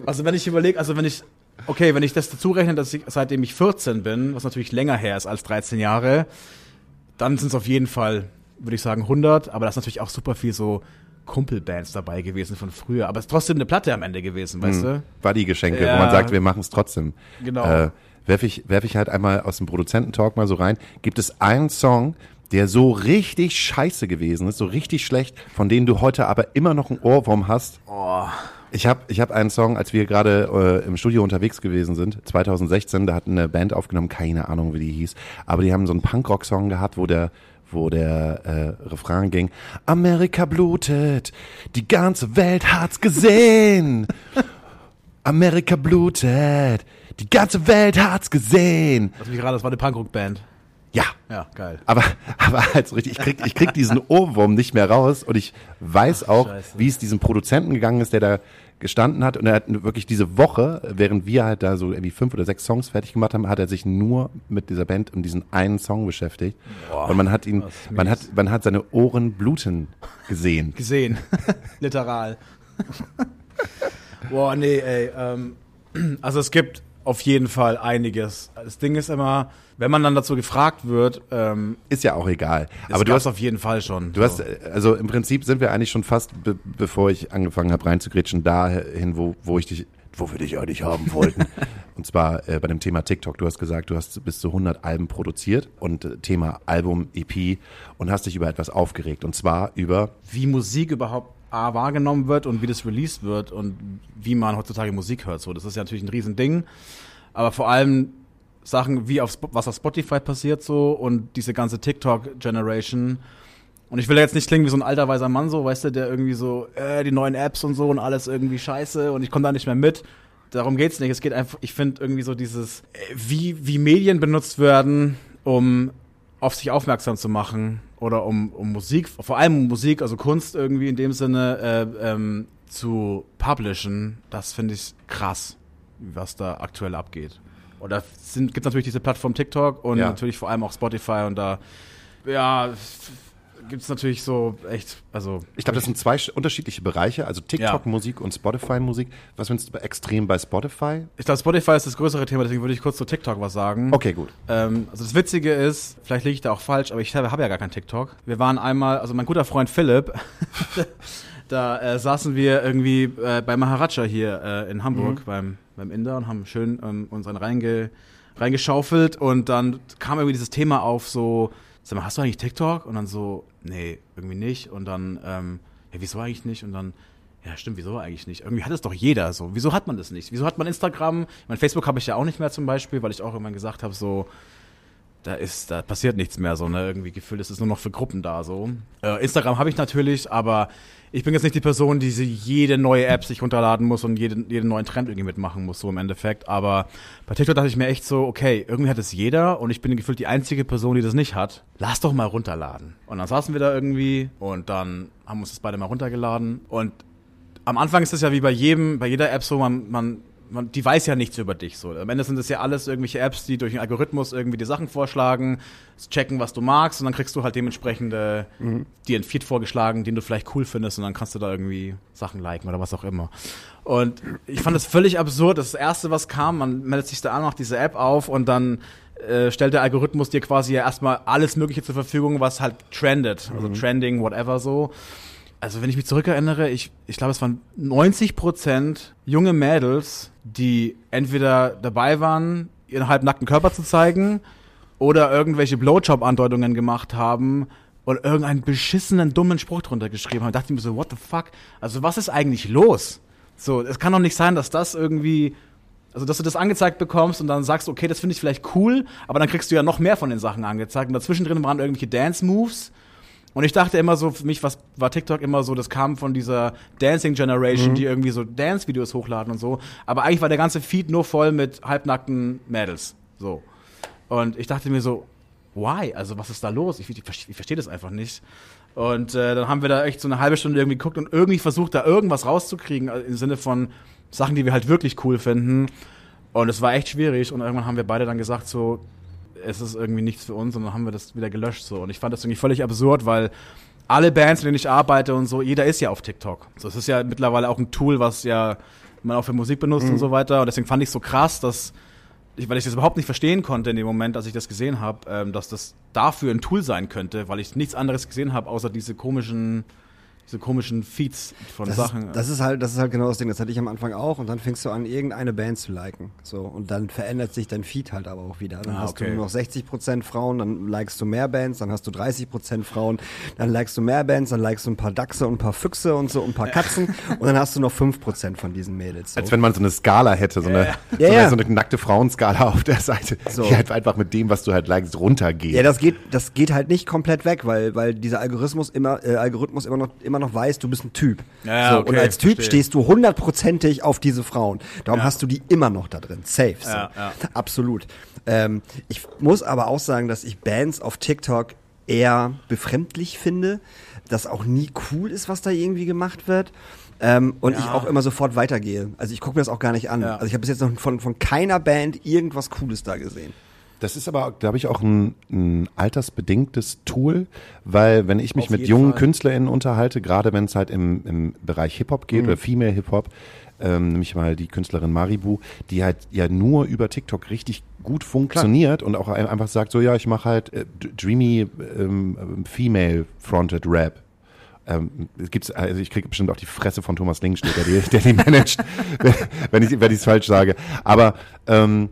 Also wenn ich überlege, also wenn ich Okay, wenn ich das dazu rechne, dass ich seitdem ich 14 bin, was natürlich länger her ist als 13 Jahre, dann sind es auf jeden Fall, würde ich sagen, 100. Aber da ist natürlich auch super viel so Kumpelbands dabei gewesen von früher. Aber es ist trotzdem eine Platte am Ende gewesen, weißt hm. du? Buddy-Geschenke, ja. wo man sagt, wir machen es trotzdem. Genau. Äh, werfe ich, werf ich halt einmal aus dem Produzententalk mal so rein. Gibt es einen Song, der so richtig scheiße gewesen ist, so richtig schlecht, von denen du heute aber immer noch einen Ohrwurm hast? Oh. Ich habe ich hab einen Song, als wir gerade äh, im Studio unterwegs gewesen sind, 2016, da hat eine Band aufgenommen, keine Ahnung, wie die hieß, aber die haben so einen Punkrock-Song gehabt, wo der wo der äh, Refrain ging, Amerika blutet, die ganze Welt hat's gesehen. Amerika blutet, die ganze Welt hat's gesehen. Das, gerade, das war eine Punkrock-Band. Ja. Ja, geil. Aber, aber halt so richtig, ich krieg, ich krieg diesen Ohrwurm nicht mehr raus und ich weiß auch, Scheiße. wie es diesem Produzenten gegangen ist, der da gestanden hat und er hat wirklich diese Woche, während wir halt da so irgendwie fünf oder sechs Songs fertig gemacht haben, hat er sich nur mit dieser Band und diesen einen Song beschäftigt. und man hat ihn, man hat, man hat seine Ohren bluten gesehen. Gesehen. Literal. Boah, nee, ey. Ähm, also es gibt auf jeden Fall einiges. Das Ding ist immer, wenn man dann dazu gefragt wird, ähm, Ist ja auch egal. Aber du hast, auf jeden Fall schon. du hast, äh, also im Prinzip sind wir eigentlich schon fast, be bevor ich angefangen habe reinzugrätschen, dahin, wo, wo ich dich, wo wir dich eigentlich haben wollten. und zwar äh, bei dem Thema TikTok. Du hast gesagt, du hast bis zu 100 Alben produziert und äh, Thema Album, EP und hast dich über etwas aufgeregt. Und zwar über, wie Musik überhaupt A, wahrgenommen wird und wie das released wird und wie man heutzutage Musik hört. So, das ist ja natürlich ein Riesending. Aber vor allem Sachen wie auf was auf Spotify passiert so und diese ganze TikTok-Generation. Und ich will jetzt nicht klingen wie so ein alter weißer Mann, so, weißt du, der irgendwie so, äh, die neuen Apps und so und alles irgendwie scheiße und ich komme da nicht mehr mit. Darum geht's nicht. Es geht einfach, ich finde irgendwie so dieses, äh, wie, wie Medien benutzt werden, um auf sich aufmerksam zu machen oder um, um Musik, vor allem um Musik, also Kunst irgendwie in dem Sinne äh, ähm, zu publishen, das finde ich krass, was da aktuell abgeht. Und da gibt es natürlich diese Plattform TikTok und Ja. natürlich vor allem auch Spotify und da, ja, gibt es natürlich so echt, also ich glaube, das sind zwei sch- unterschiedliche Bereiche, also TikTok-Musik und Spotify-Musik. Was findest du extrem bei Spotify? ich glaube, Spotify ist das größere Thema, deswegen würde ich kurz zu TikTok was sagen. Okay, gut. Ähm, also das Witzige ist, vielleicht liege ich da auch falsch, aber ich habe hab ja gar kein TikTok. Wir waren einmal, also mein guter Freund Philipp, da äh, saßen wir irgendwie äh, bei Maharaja hier äh, in Hamburg beim, beim Inder und haben schön ähm, uns dann reinge, reingeschaufelt und dann kam irgendwie dieses Thema auf so, sag mal, hast du eigentlich TikTok? Und dann so, nee, irgendwie nicht. Und dann, ähm, ja, wieso eigentlich nicht? Und dann, ja, stimmt, wieso eigentlich nicht? Irgendwie hat es doch jeder so. Wieso hat man das nicht? Wieso hat man Instagram? Mein Facebook habe ich ja auch nicht mehr zum Beispiel, weil ich auch irgendwann gesagt habe, so, da ist, da passiert nichts mehr so, ne? Irgendwie gefühlt ist es nur noch für Gruppen da so. Äh, Instagram habe ich natürlich, aber ich bin jetzt nicht die Person, die jede neue App sich runterladen muss und jeden, jeden neuen Trend irgendwie mitmachen muss, so im Endeffekt. Aber bei TikTok dachte ich mir echt so, okay, irgendwie hat es jeder und ich bin gefühlt die einzige Person, die das nicht hat. Lass doch mal runterladen. Und dann saßen wir da irgendwie und dann haben uns das beide mal runtergeladen und am Anfang ist es ja wie bei jedem, bei jeder App so, man, man, man, die weiß ja nichts über dich so. Am Ende sind es ja alles irgendwelche Apps, die durch den Algorithmus irgendwie die Sachen vorschlagen, checken, was du magst und dann kriegst du halt dementsprechend äh, dir einen Feed vorgeschlagen, den du vielleicht cool findest und dann kannst du da irgendwie Sachen liken oder was auch immer. Und ich fand das völlig absurd. Das erste, was kam, man meldet sich da an, macht diese App auf und dann äh, stellt der Algorithmus dir quasi ja erstmal alles Mögliche zur Verfügung, was halt trendet. Also trending, whatever so. Also wenn ich mich zurückerinnere, ich, ich glaube, es waren 90 Prozent junge Mädels, die entweder dabei waren, ihren halbnackten Körper zu zeigen oder irgendwelche Blowjob-Andeutungen gemacht haben und irgendeinen beschissenen, dummen Spruch drunter geschrieben haben. Da dachte ich mir so, what the fuck? Also was ist eigentlich los? So, es kann doch nicht sein, dass das irgendwie, also dass du das angezeigt bekommst und dann sagst, okay, das finde ich vielleicht cool, aber dann kriegst du ja noch mehr von den Sachen angezeigt. Und dazwischen drin waren irgendwelche Dance-Moves. Und ich dachte immer so, für mich was, war TikTok immer so, das kam von dieser Dancing Generation, die irgendwie so Dance-Videos hochladen und so. Aber eigentlich war der ganze Feed nur voll mit halbnackten Mädels. So. Und ich dachte mir so, why? Also was ist da los? Ich, ich, ich verstehe das einfach nicht. Und äh, dann haben wir da echt so eine halbe Stunde irgendwie geguckt und irgendwie versucht, da irgendwas rauszukriegen, also im Sinne von Sachen, die wir halt wirklich cool finden. Und es war echt schwierig. Und irgendwann haben wir beide dann gesagt, so, es ist irgendwie nichts für uns und dann haben wir das wieder gelöscht so. Und ich fand das irgendwie völlig absurd, weil alle Bands, mit denen ich arbeite und so, jeder ist ja auf TikTok. So, es ist ja mittlerweile auch ein Tool, was ja man auch für Musik benutzt und so weiter. Und deswegen fand ich so krass, dass ich, weil ich das überhaupt nicht verstehen konnte in dem Moment, als ich das gesehen habe, ähm, dass das dafür ein Tool sein könnte, weil ich nichts anderes gesehen habe, außer diese komischen, diese komischen Feeds von Das Sachen. Ist, das ist halt, das ist halt genau das Ding. Das hatte ich am Anfang auch und dann fängst du an, irgendeine Band zu liken. So und dann verändert sich dein Feed halt aber auch wieder. Dann Ah, hast okay. du nur noch 60% Frauen, dann likest du mehr Bands, dann hast du 30% Frauen, dann likest du mehr Bands, dann likest du ein paar Dachse und ein paar Füchse und so und ein paar Katzen und dann hast du noch 5% von diesen Mädels. So. Als wenn man so eine Skala hätte, so eine, Ja, so eine, so eine nackte Frauenskala auf der Seite, So. die halt einfach mit dem, was du halt likest, runtergeht. Ja, das geht, das geht halt nicht komplett weg, weil, weil dieser Algorithmus immer, äh, Algorithmus immer noch, immer noch weißt, du bist ein Typ. Ja, ja, so, okay, und als Typ verstehe. stehst du hundertprozentig auf diese Frauen. Darum Ja. hast du die immer noch da drin. Safe. So. Ja, ja. Absolut. Ähm, ich muss aber auch sagen, dass ich Bands auf TikTok eher befremdlich finde, dass auch nie cool ist, was da irgendwie gemacht wird. Ähm, und ich auch immer sofort weitergehe. Also ich gucke mir das auch gar nicht an. Ja. Also ich habe bis jetzt noch von, von keiner Band irgendwas Cooles da gesehen. Das ist aber, glaube ich, auch ein, ein altersbedingtes Tool, weil wenn ich mich Auf mit jungen Fall. KünstlerInnen unterhalte, gerade wenn es halt im, im Bereich Hip-Hop geht oder Female Hip-Hop, ähm, nämlich mal die Künstlerin Maribu, die halt ja nur über TikTok richtig gut funktioniert und auch ein- einfach sagt, so ja, ich mache halt äh, dreamy ähm, Female-Fronted Rap. Ähm, es gibt's, also ich kriege bestimmt auch die Fresse von Thomas Lingenstedt, der die, der die managt, wenn ich wenn ich es falsch sage. Aber ähm,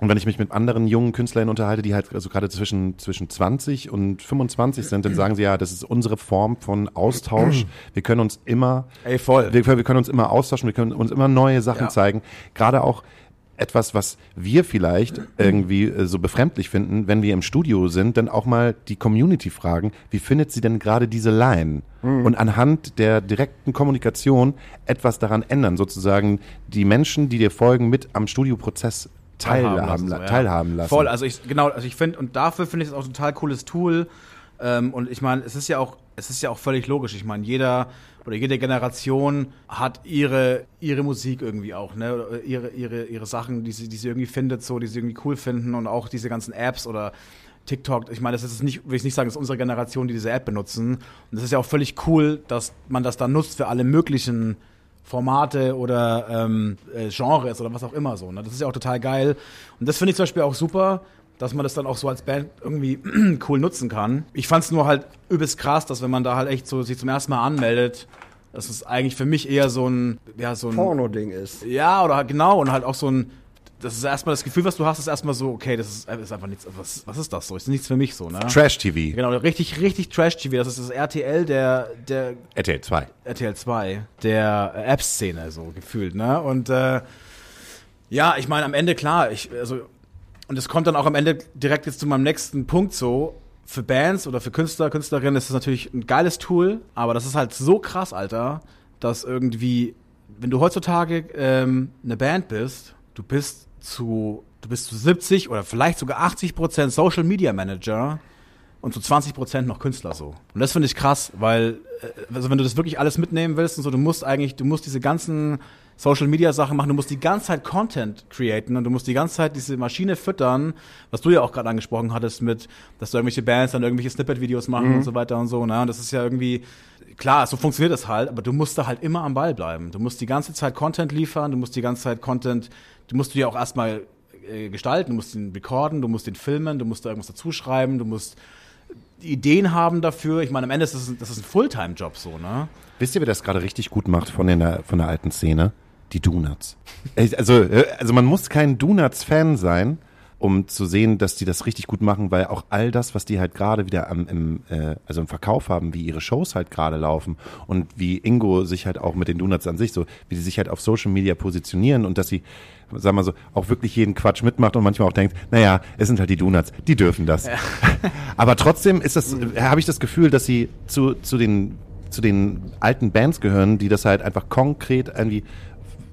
und wenn ich mich mit anderen jungen Künstlern unterhalte, die halt also gerade zwischen, zwischen 20 und 25 sind, dann sagen sie ja, das ist unsere Form von Austausch. Wir können uns immer, Ey, voll. wir, wir können uns immer austauschen, wir können uns immer neue Sachen Ja. zeigen. Gerade auch etwas, was wir vielleicht irgendwie äh, so befremdlich finden, wenn wir im Studio sind, dann auch mal die Community fragen, wie findet sie denn gerade diese Line? Und anhand der direkten Kommunikation etwas daran ändern, sozusagen die Menschen, die dir folgen, mit am Studioprozess teilhaben, so, la- ja. teilhaben lassen. Voll, also ich genau, also ich finde und dafür finde ich es auch ein total cooles Tool. Ähm, und ich meine, es ist ja auch, es ist ja auch völlig logisch. Ich meine, jeder oder jede Generation hat ihre ihre Musik irgendwie auch, ne? Oder ihre ihre ihre Sachen, die sie die sie irgendwie findet, so, die sie irgendwie cool finden und auch diese ganzen Apps oder TikTok, ich meine, das ist nicht, will ich nicht sagen, das ist unsere Generation, die diese App benutzen. Und das ist ja auch völlig cool, dass man das dann nutzt für alle möglichen Formate oder ähm, äh, Genres oder was auch immer so. Ne? Das ist ja auch total geil. Und das finde ich zum Beispiel auch super, dass man das dann auch so als Band irgendwie cool nutzen kann. Ich fand es nur halt übelst krass, dass wenn man da halt echt so sich zum ersten Mal anmeldet, dass es eigentlich für mich eher so ein, ja, so ein Porno-Ding ist. ja, oder halt genau, und halt auch so ein, das ist erstmal das Gefühl, was du hast, ist erstmal so, okay, das ist, ist einfach nichts, was, was ist das so? Ist nichts für mich so, ne? Trash-TV, Genau, richtig, richtig Trash-TV. Das ist das RTL der, der RTL 2. RTL 2 der äh, App-Szene so gefühlt, ne? Und äh, ja, ich meine, am Ende klar, ich, also, und es kommt dann auch am Ende direkt jetzt zu meinem nächsten Punkt so. Für Bands oder für Künstler, Künstlerinnen ist das natürlich ein geiles Tool, aber das ist halt so krass, Alter, dass irgendwie, wenn du heutzutage ähm, eine Band bist, du bist zu, du bist zu 70 oder vielleicht sogar 80 Prozent Social Media Manager und zu 20 Prozent noch Künstler so. Und das finde ich krass, weil, äh, also wenn du das wirklich alles mitnehmen willst und so, du musst eigentlich, du musst diese ganzen Social Media Sachen machen, du musst die ganze Zeit Content createn und du musst die ganze Zeit diese Maschine füttern, was du ja auch gerade angesprochen hattest mit, dass du irgendwelche Bands dann irgendwelche Snippet-Videos machen und so weiter und so, ne? Und das ist ja irgendwie, klar, so funktioniert das halt, aber du musst da halt immer am Ball bleiben. Du musst die ganze Zeit Content liefern, du musst die ganze Zeit Content, du musst du ja auch erstmal äh, gestalten, du musst ihn recorden, du musst ihn filmen, du musst da irgendwas dazu schreiben, du musst Ideen haben dafür. Ich meine, am Ende ist das, das ist ein Fulltime-Job so, ne? Wisst ihr, wer das gerade richtig gut macht von der, von der alten Szene? Die Donuts. Also, äh, also man muss kein Donuts-Fan sein, um zu sehen, dass die das richtig gut machen, weil auch all das, was die halt gerade wieder am, im, äh, also im Verkauf haben, wie ihre Shows halt gerade laufen und wie Ingo sich halt auch mit den Donuts an sich so, wie die sich halt auf Social Media positionieren und dass sie, sagen wir so, auch wirklich jeden Quatsch mitmacht und manchmal auch denkt, naja, es sind halt die Donuts, die dürfen das. Aber trotzdem ist das, habe ich das Gefühl, dass sie zu, zu den zu den alten Bands gehören, die das halt einfach konkret irgendwie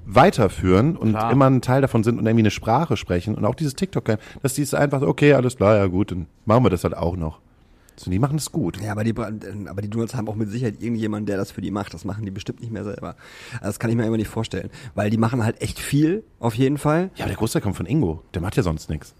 weiterführen und Klar. immer ein Teil davon sind und irgendwie eine Sprache sprechen und auch dieses TikTok, dass die es einfach so, okay, alles klar, ja gut, dann machen wir das halt auch noch. So, die machen das gut. Ja, aber die, aber die Donuts haben auch mit Sicherheit irgendjemanden, der das für die macht. Das machen die bestimmt nicht mehr selber. Also das kann ich mir immer nicht vorstellen. Weil die machen halt echt viel, auf jeden Fall. Ja, aber der Großteil kommt von Ingo, der macht ja sonst nichts.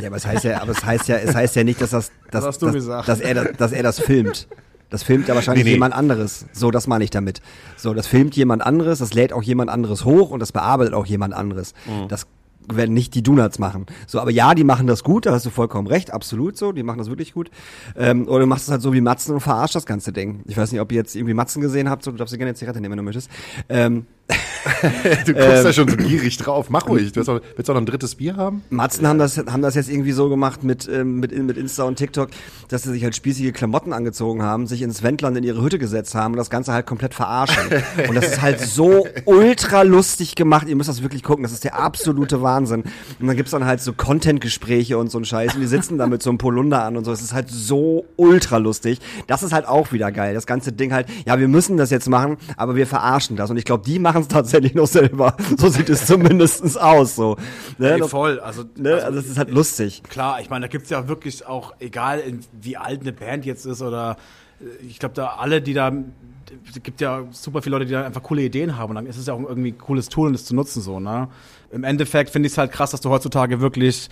Ja, aber es heißt ja, aber es heißt ja, es heißt ja nicht, dass das, dass, du dass, dass er das, dass er das filmt. Das filmt ja wahrscheinlich Nee, nee. jemand anderes. So, das meine ich damit. So, das filmt jemand anderes, das lädt auch jemand anderes hoch und das bearbeitet auch jemand anderes. Mhm. Das werden nicht die Donuts machen. So, aber ja, die machen das gut, da hast du vollkommen recht, absolut so, die machen das wirklich gut. Ähm, oder du machst es halt so wie Matzen und verarscht das ganze Ding. Ich weiß nicht, ob ihr jetzt irgendwie Matzen gesehen habt, so, du darfst dir gerne eine Zigarette nehmen, wenn du möchtest. Ähm, du guckst da schon so gierig drauf. Mach ruhig. Du willst auch, willst auch noch ein drittes Bier haben? Matzen haben das, haben das jetzt irgendwie so gemacht mit, ähm, mit, mit Insta und TikTok, dass sie sich halt spießige Klamotten angezogen haben, sich ins Wendland in ihre Hütte gesetzt haben und das Ganze halt komplett verarschen. und das ist halt so ultra lustig gemacht. Ihr müsst das wirklich gucken. Das ist der absolute Wahnsinn. Und dann gibt's dann halt so Content-Gespräche und so ein Scheiß. Und die sitzen da mit so einem Polunder an und so. Es ist halt so ultra lustig. Das ist halt auch wieder geil. Das ganze Ding halt, ja, wir müssen das jetzt machen, aber wir verarschen das. Und ich glaube, die machen es tatsächlich noch selber. So sieht es zumindestens aus. So. Ne? Ey, Das- voll. Also, Ne? Also das ist halt lustig. Klar, ich meine, da gibt's ja wirklich auch, egal wie alt eine Band jetzt ist oder äh, ich glaube, da alle, die da, es gibt ja super viele Leute, die da einfach coole Ideen haben und dann ist es ja auch irgendwie ein cooles Tool, um das zu nutzen, so, ne? Im Endeffekt finde ich es halt krass, dass du heutzutage wirklich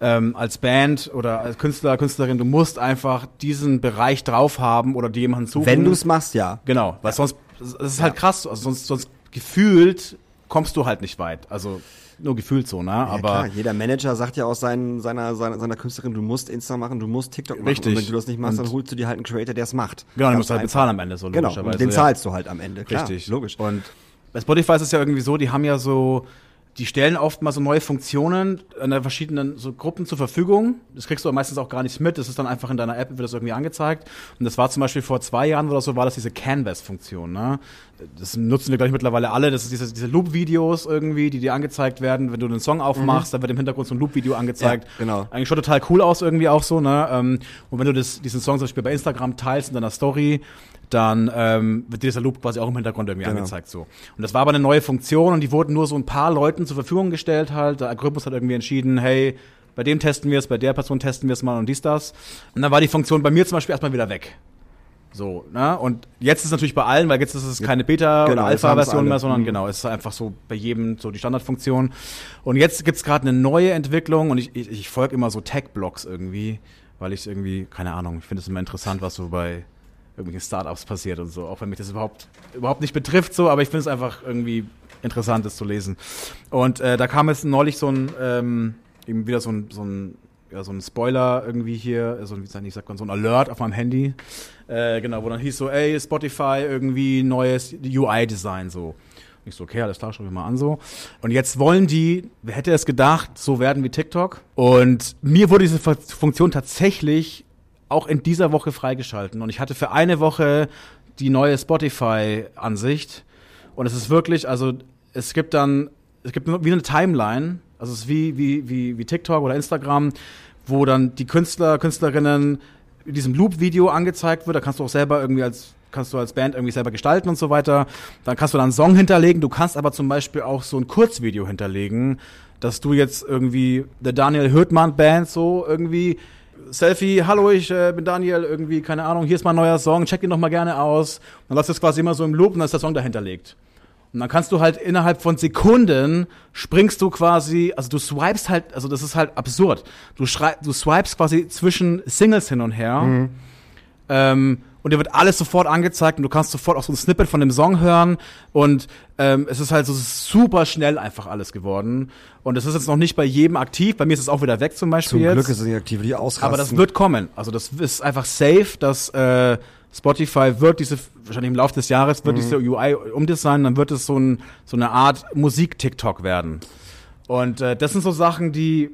ähm, als Band oder als Künstler, Künstlerin, du musst einfach diesen Bereich drauf haben oder dir jemanden suchen. Wenn du es machst, ja. Genau, weil sonst, es ist halt krass, also sonst, sonst gefühlt kommst du halt nicht weit. Also nur gefühlt so, ne? Ja, Aber klar, jeder Manager sagt ja auch seinen, seiner, seiner, seiner Künstlerin, du musst Insta machen, du musst TikTok machen. Richtig. Und wenn du das nicht machst, dann Und- holst du dir halt einen Creator, der es macht. Genau, Ganz musst du halt bezahlen am Ende, so Genau, logischerweise. und den ja. zahlst du halt am Ende. Klar, Richtig. Logisch. Und bei Spotify ist es ja irgendwie so, die haben ja so, die stellen oft mal so neue Funktionen an verschiedenen so Gruppen zur Verfügung. Das kriegst du aber meistens auch gar nicht mit. Das ist dann einfach in deiner App, wird das irgendwie angezeigt. Und das war zum Beispiel vor zwei Jahren oder so, war das diese Canvas-Funktion. Ne? Das nutzen wir, glaube ich, mittlerweile alle. Das ist diese, diese Loop-Videos irgendwie, die dir angezeigt werden. Wenn du einen Song aufmachst, dann wird im Hintergrund so ein Loop-Video angezeigt. Ja, genau. Eigentlich schon total cool aus irgendwie auch so. Ne? Ähm, Und wenn du das, diesen Song zum Beispiel bei Instagram teilst in deiner Story, dann ähm, wird dieser Loop quasi auch im Hintergrund irgendwie Genau. angezeigt so. Und das war aber eine neue Funktion und die wurden nur so ein paar Leuten zur Verfügung gestellt halt. Der Algorithmus hat irgendwie entschieden, hey, bei dem testen wir es, bei der Person testen wir es mal und dies, das. Und dann war die Funktion bei mir zum Beispiel erstmal wieder weg. So, ne? Und jetzt ist es natürlich bei allen, weil jetzt ist es keine Beta- Genau, oder Alpha-Version mehr, sondern Mhm. genau, es ist einfach so bei jedem so die Standardfunktion. Und jetzt gibt's gerade eine neue Entwicklung und ich, ich, ich folge immer so Tech-Blogs irgendwie, weil ich irgendwie, keine Ahnung, ich finde es immer interessant, was so bei irgendwelchen Startups passiert und so, auch wenn mich das überhaupt überhaupt nicht betrifft so, aber ich finde es einfach irgendwie interessant, das zu lesen. Und äh, da kam jetzt neulich so ein ähm, eben wieder so ein so ein ja, so ein Spoiler irgendwie hier, so ein, wie sagt- mal, so ein Alert auf meinem Handy, äh, genau, wo dann hieß so, ey, Spotify irgendwie neues UI-Design so. Ich so, okay, alles klar, schau mir mal an so. Und jetzt wollen die, wer hätte es gedacht, so werden wie TikTok. Und mir wurde diese Fu- Funktion tatsächlich auch in dieser Woche freigeschalten. Und ich hatte für eine Woche die neue Spotify-Ansicht. Und es ist wirklich, also es gibt dann, es gibt wie eine Timeline, also es ist wie, wie, wie, wie TikTok oder Instagram, wo dann die Künstler, Künstlerinnen in diesem Loop-Video angezeigt wird. Da kannst du auch selber irgendwie als kannst du als Band irgendwie selber gestalten und so weiter. Dann kannst du dann einen Song hinterlegen. Du kannst aber zum Beispiel auch so ein Kurzvideo hinterlegen, dass du jetzt irgendwie der Daniel Hürtmann Band so irgendwie Selfie, hallo, ich äh, bin Daniel, irgendwie, keine Ahnung, hier ist mein neuer Song, check ihn doch mal gerne aus. Dann läuft das quasi immer so im Loop und dann ist der Song dahinterlegt. Und dann kannst du halt innerhalb von Sekunden springst du quasi, also du swipest halt, also das ist halt absurd. Du schrei du swipest quasi zwischen Singles hin und her. Ähm, und dir wird alles sofort angezeigt und du kannst sofort auch so ein Snippet von dem Song hören und ähm, es ist halt so super schnell einfach alles geworden und es ist jetzt noch nicht bei jedem aktiv, bei mir ist es auch wieder weg zum Beispiel Zum jetzt. Glück ist es nicht aktiv, die ausrasten. Aber das wird kommen. Also das ist einfach safe, dass äh, Spotify wird diese, wahrscheinlich im Laufe des Jahres wird diese UI umdesignen, dann wird es so, ein, so eine Art Musik-TikTok werden. Und äh, das sind so Sachen, die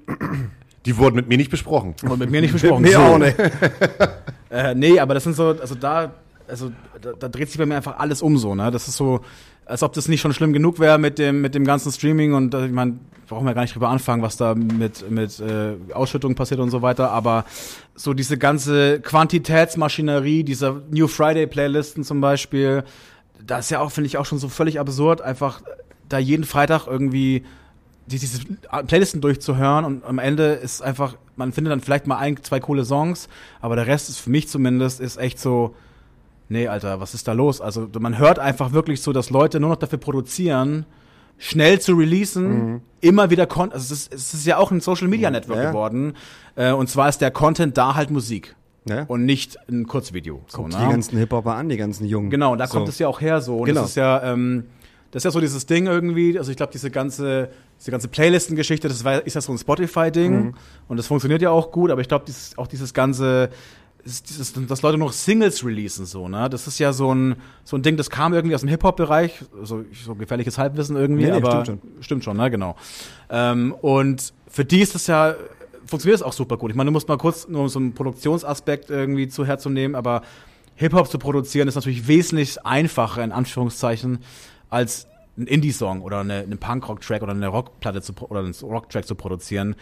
Die wurden mit mir nicht besprochen. wurden mit mir nicht besprochen so. auch nicht. Äh, nee, aber das sind so, also da, also da, da dreht sich bei mir einfach alles um so, ne? Das ist so, als ob das nicht schon schlimm genug wäre mit dem, mit dem ganzen Streaming und äh, ich meine, brauchen wir gar nicht drüber anfangen, was da mit, mit äh, Ausschüttung passiert und so weiter, aber so diese ganze Quantitätsmaschinerie, dieser New Friday Playlisten zum Beispiel, das ist ja auch, finde ich, auch schon so völlig absurd, einfach da jeden Freitag irgendwie diese Playlisten durchzuhören und am Ende ist einfach, man findet dann vielleicht mal ein, zwei coole Songs, aber der Rest ist für mich zumindest ist echt so, nee, Alter, was ist da los? Also man hört einfach wirklich so, dass Leute nur noch dafür produzieren, schnell zu releasen, immer wieder Content, also es ist, es ist ja auch ein Social Media Network Ja. geworden, äh, und zwar ist der Content da halt Musik Ja. und nicht ein Kurzvideo. So, Guckt ne? die ganzen Hip-Hopper an, die ganzen Jungen. Genau, und da So. kommt es ja auch her so. Und Genau. das ist ja, ähm, das ist ja so dieses Ding irgendwie, also ich glaube, diese ganze, diese ganze Playlisten-Geschichte, das ist ja so ein Spotify-Ding Mhm. und das funktioniert ja auch gut, aber ich glaube, dieses, auch dieses ganze dieses, dass Leute noch Singles releasen, so, ne? Das ist ja so ein, so ein Ding, das kam irgendwie aus dem Hip-Hop-Bereich, so, so gefährliches Halbwissen irgendwie, Nee, nee, aber stimmt schon. stimmt schon, ne, genau. Ähm, und für die ist das ja, funktioniert das auch super gut. Ich meine, du musst mal kurz nur so einen Produktionsaspekt irgendwie zu herzunehmen, aber Hip-Hop zu produzieren ist natürlich wesentlich einfacher, in Anführungszeichen, als ein Indie-Song oder eine, einen Punk-Rock-Track oder eine Rockplatte zu, oder einen Rock-Track zu produzieren.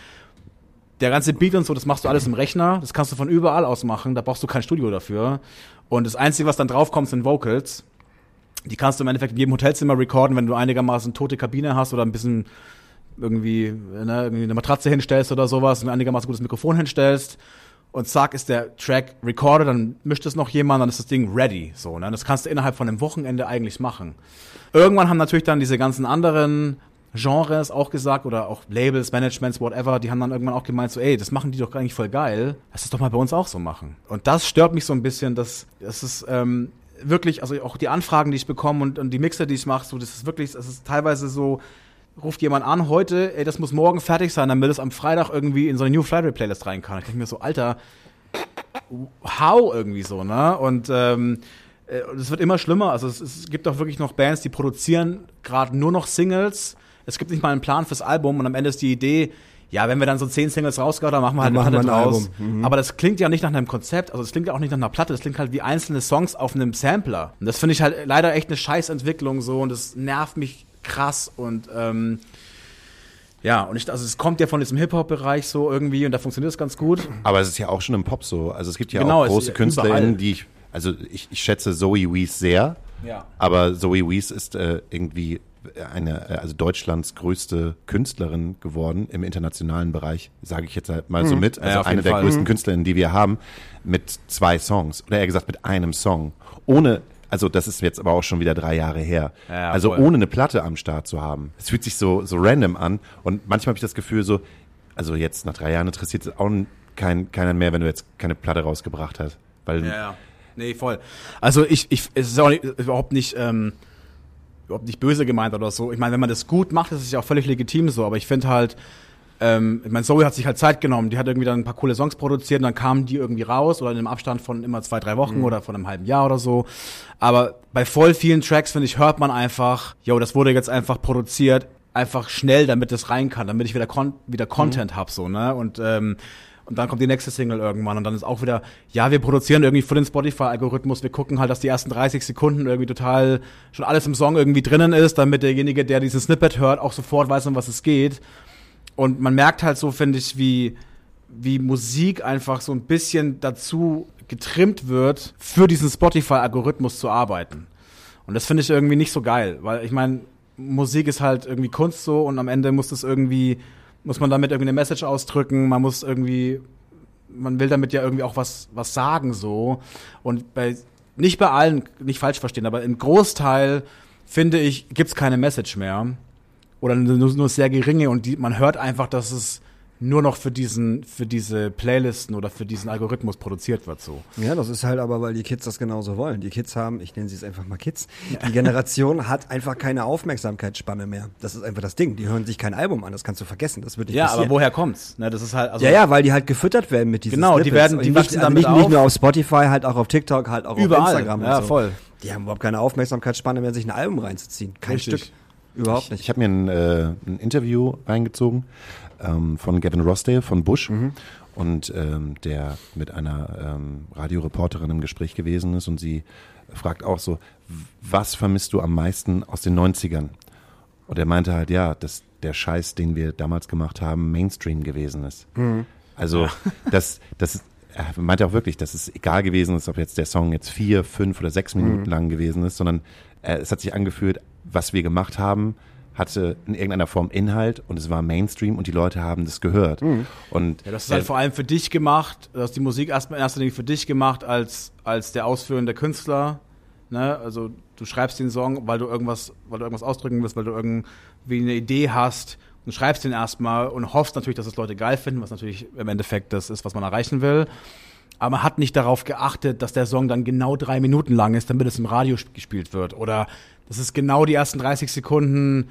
Der ganze Beat und so, das machst du alles im Rechner, das kannst du von überall aus machen, da brauchst du kein Studio dafür. Und das Einzige, was dann draufkommt, sind Vocals. Die kannst du im Endeffekt in jedem Hotelzimmer recorden, wenn du einigermaßen tote Kabine hast oder ein bisschen irgendwie, ne, irgendwie eine Matratze hinstellst oder sowas und ein einigermaßen gutes Mikrofon hinstellst und zack ist der Track recorded, dann mischt es noch jemand, dann ist das Ding ready. So, ne? Das kannst du innerhalb von einem Wochenende eigentlich machen. Irgendwann haben natürlich dann diese ganzen anderen Genres auch gesagt oder auch Labels, Managements, whatever, die haben dann irgendwann auch gemeint, so, ey, das machen die doch eigentlich voll geil. Lass das doch mal bei uns auch so machen. Und das stört mich so ein bisschen, dass das ist ähm, wirklich, also auch die Anfragen, die ich bekomme und, und die Mixer, die ich mache, so, das ist wirklich, das ist teilweise so, ruft jemand an heute, ey, das muss morgen fertig sein, damit es am Freitag irgendwie in so eine New Friday Playlist rein kann. Ich denke mir so, Alter, how irgendwie so, ne? Und ähm, äh, es wird immer schlimmer. Also es, es gibt auch wirklich noch Bands, die produzieren gerade nur noch Singles. Es gibt nicht mal einen Plan fürs Album und am Ende ist die Idee, ja, wenn wir dann so zehn Singles rausgehauen, dann machen wir halt machen wir ein. Album. Mhm. Aber das klingt ja nicht nach einem Konzept, also es klingt ja auch nicht nach einer Platte, das klingt halt wie einzelne Songs auf einem Sampler. Und das finde ich halt leider echt eine Scheißentwicklung so und das nervt mich krass und ähm, ja, und ich, also es kommt ja von diesem Hip-Hop-Bereich so irgendwie und da funktioniert es ganz gut. Aber es ist ja auch schon im Pop so. Also es gibt ja Genau, auch große KünstlerInnen, die ich, also ich, ich schätze Zoe Wees sehr, Ja. aber Zoe Wees ist äh, irgendwie eine, äh, also Deutschlands größte Künstlerin geworden im internationalen Bereich, sage ich jetzt halt mal so mit. Also Mhm. Ja, eine der Fall. größten Künstlerinnen, die wir haben, mit zwei Songs. Oder eher gesagt mit einem Song. Ohne, also das ist jetzt aber auch schon wieder drei Jahre her. Ja, also voll. ohne eine Platte am Start zu haben. Es fühlt sich so, so random an. Und manchmal habe ich das Gefühl so, also jetzt nach drei Jahren interessiert es auch kein, keiner mehr, wenn du jetzt keine Platte rausgebracht hast. Weil Ja, ja. Nee, voll. Also ich, ich, es ist auch nicht, überhaupt nicht, ähm, überhaupt nicht böse gemeint oder so. Ich meine, wenn man das gut macht, ist es ja auch völlig legitim so, aber ich finde halt, ähm, ich meine, Zoe hat sich halt Zeit genommen, die hat irgendwie dann ein paar coole Songs produziert und dann kamen die irgendwie raus oder in einem Abstand von immer zwei, drei Wochen oder von einem halben Jahr oder so. Aber bei voll vielen Tracks, finde ich, hört man einfach, yo, das wurde jetzt einfach produziert, einfach schnell, damit es rein kann, damit ich wieder, Con wieder Content hab so, ne? Und ähm, und dann kommt die nächste Single irgendwann und dann ist auch wieder, ja, wir produzieren irgendwie für den Spotify-Algorithmus, wir gucken halt, dass die ersten 30 Sekunden irgendwie total schon alles im Song irgendwie drinnen ist, damit derjenige, der diesen Snippet hört, auch sofort weiß, um was es geht. Und man merkt halt so, finde ich, wie, wie Musik einfach so ein bisschen dazu getrimmt wird, für diesen Spotify-Algorithmus zu arbeiten. Und das finde ich irgendwie nicht so geil, weil ich meine, Musik ist halt irgendwie Kunst so und am Ende muss das irgendwie, muss man damit irgendwie eine Message ausdrücken, man muss irgendwie, man will damit ja irgendwie auch was, was sagen so. Und bei, nicht bei allen, nicht falsch verstehen, aber im Großteil, finde ich, gibt's keine Message mehr. Oder nur, nur sehr geringe und die, man hört einfach, dass es nur noch für diesen, für diese Playlisten oder für diesen Algorithmus produziert wird so. Ja, das ist halt aber, weil die Kids das genauso wollen. Die Kids haben, ich nenne sie es einfach mal Kids, die Generation hat einfach keine Aufmerksamkeitsspanne mehr. Das ist einfach das Ding. Die hören sich kein Album an, das kannst du vergessen. Das wird nicht Ja, passieren. aber woher kommt's? Ne, das ist halt, also, Ja, ja, weil die halt gefüttert werden mit diesen Genau, die Snippets. werden- Und die nicht, wachsen also damit nicht, nicht auf. nur auf Spotify, halt auch auf TikTok, halt auch Überall. auf Instagram Ja, so. voll. Die haben überhaupt keine Aufmerksamkeitsspanne mehr, sich ein Album reinzuziehen. Kein Richtig. Stück. Überhaupt nicht. Ich habe mir ein, äh, ein Interview reingezogen ähm, von Gavin Rossdale von Bush. Und ähm, der mit einer ähm, Radioreporterin im Gespräch gewesen ist. Und sie fragt auch so, was vermisst du am meisten aus den 90ern? Und er meinte halt, ja, dass der Scheiß, den wir damals gemacht haben, Mainstream gewesen ist. Also das, das er meinte auch wirklich, dass es egal gewesen ist, ob jetzt der Song jetzt vier, fünf oder sechs Minuten lang gewesen ist, sondern äh, es hat sich angefühlt, was wir gemacht haben, hatte in irgendeiner Form Inhalt und es war Mainstream und die Leute haben das gehört. Und Ja, das ist halt vor allem für dich gemacht, du hast die Musik erstmal in erster Linie für dich gemacht als, als der ausführende Künstler. Ne? Also du schreibst den Song, weil du irgendwas, weil du irgendwas ausdrücken willst, weil du irgendwie eine Idee hast und schreibst den erstmal und hoffst natürlich, dass es Leute geil finden, was natürlich im Endeffekt das ist, was man erreichen will. Aber man hat nicht darauf geachtet, dass der Song dann genau drei Minuten lang ist, damit es im Radio sp- gespielt wird. Oder dass es genau die ersten 30 Sekunden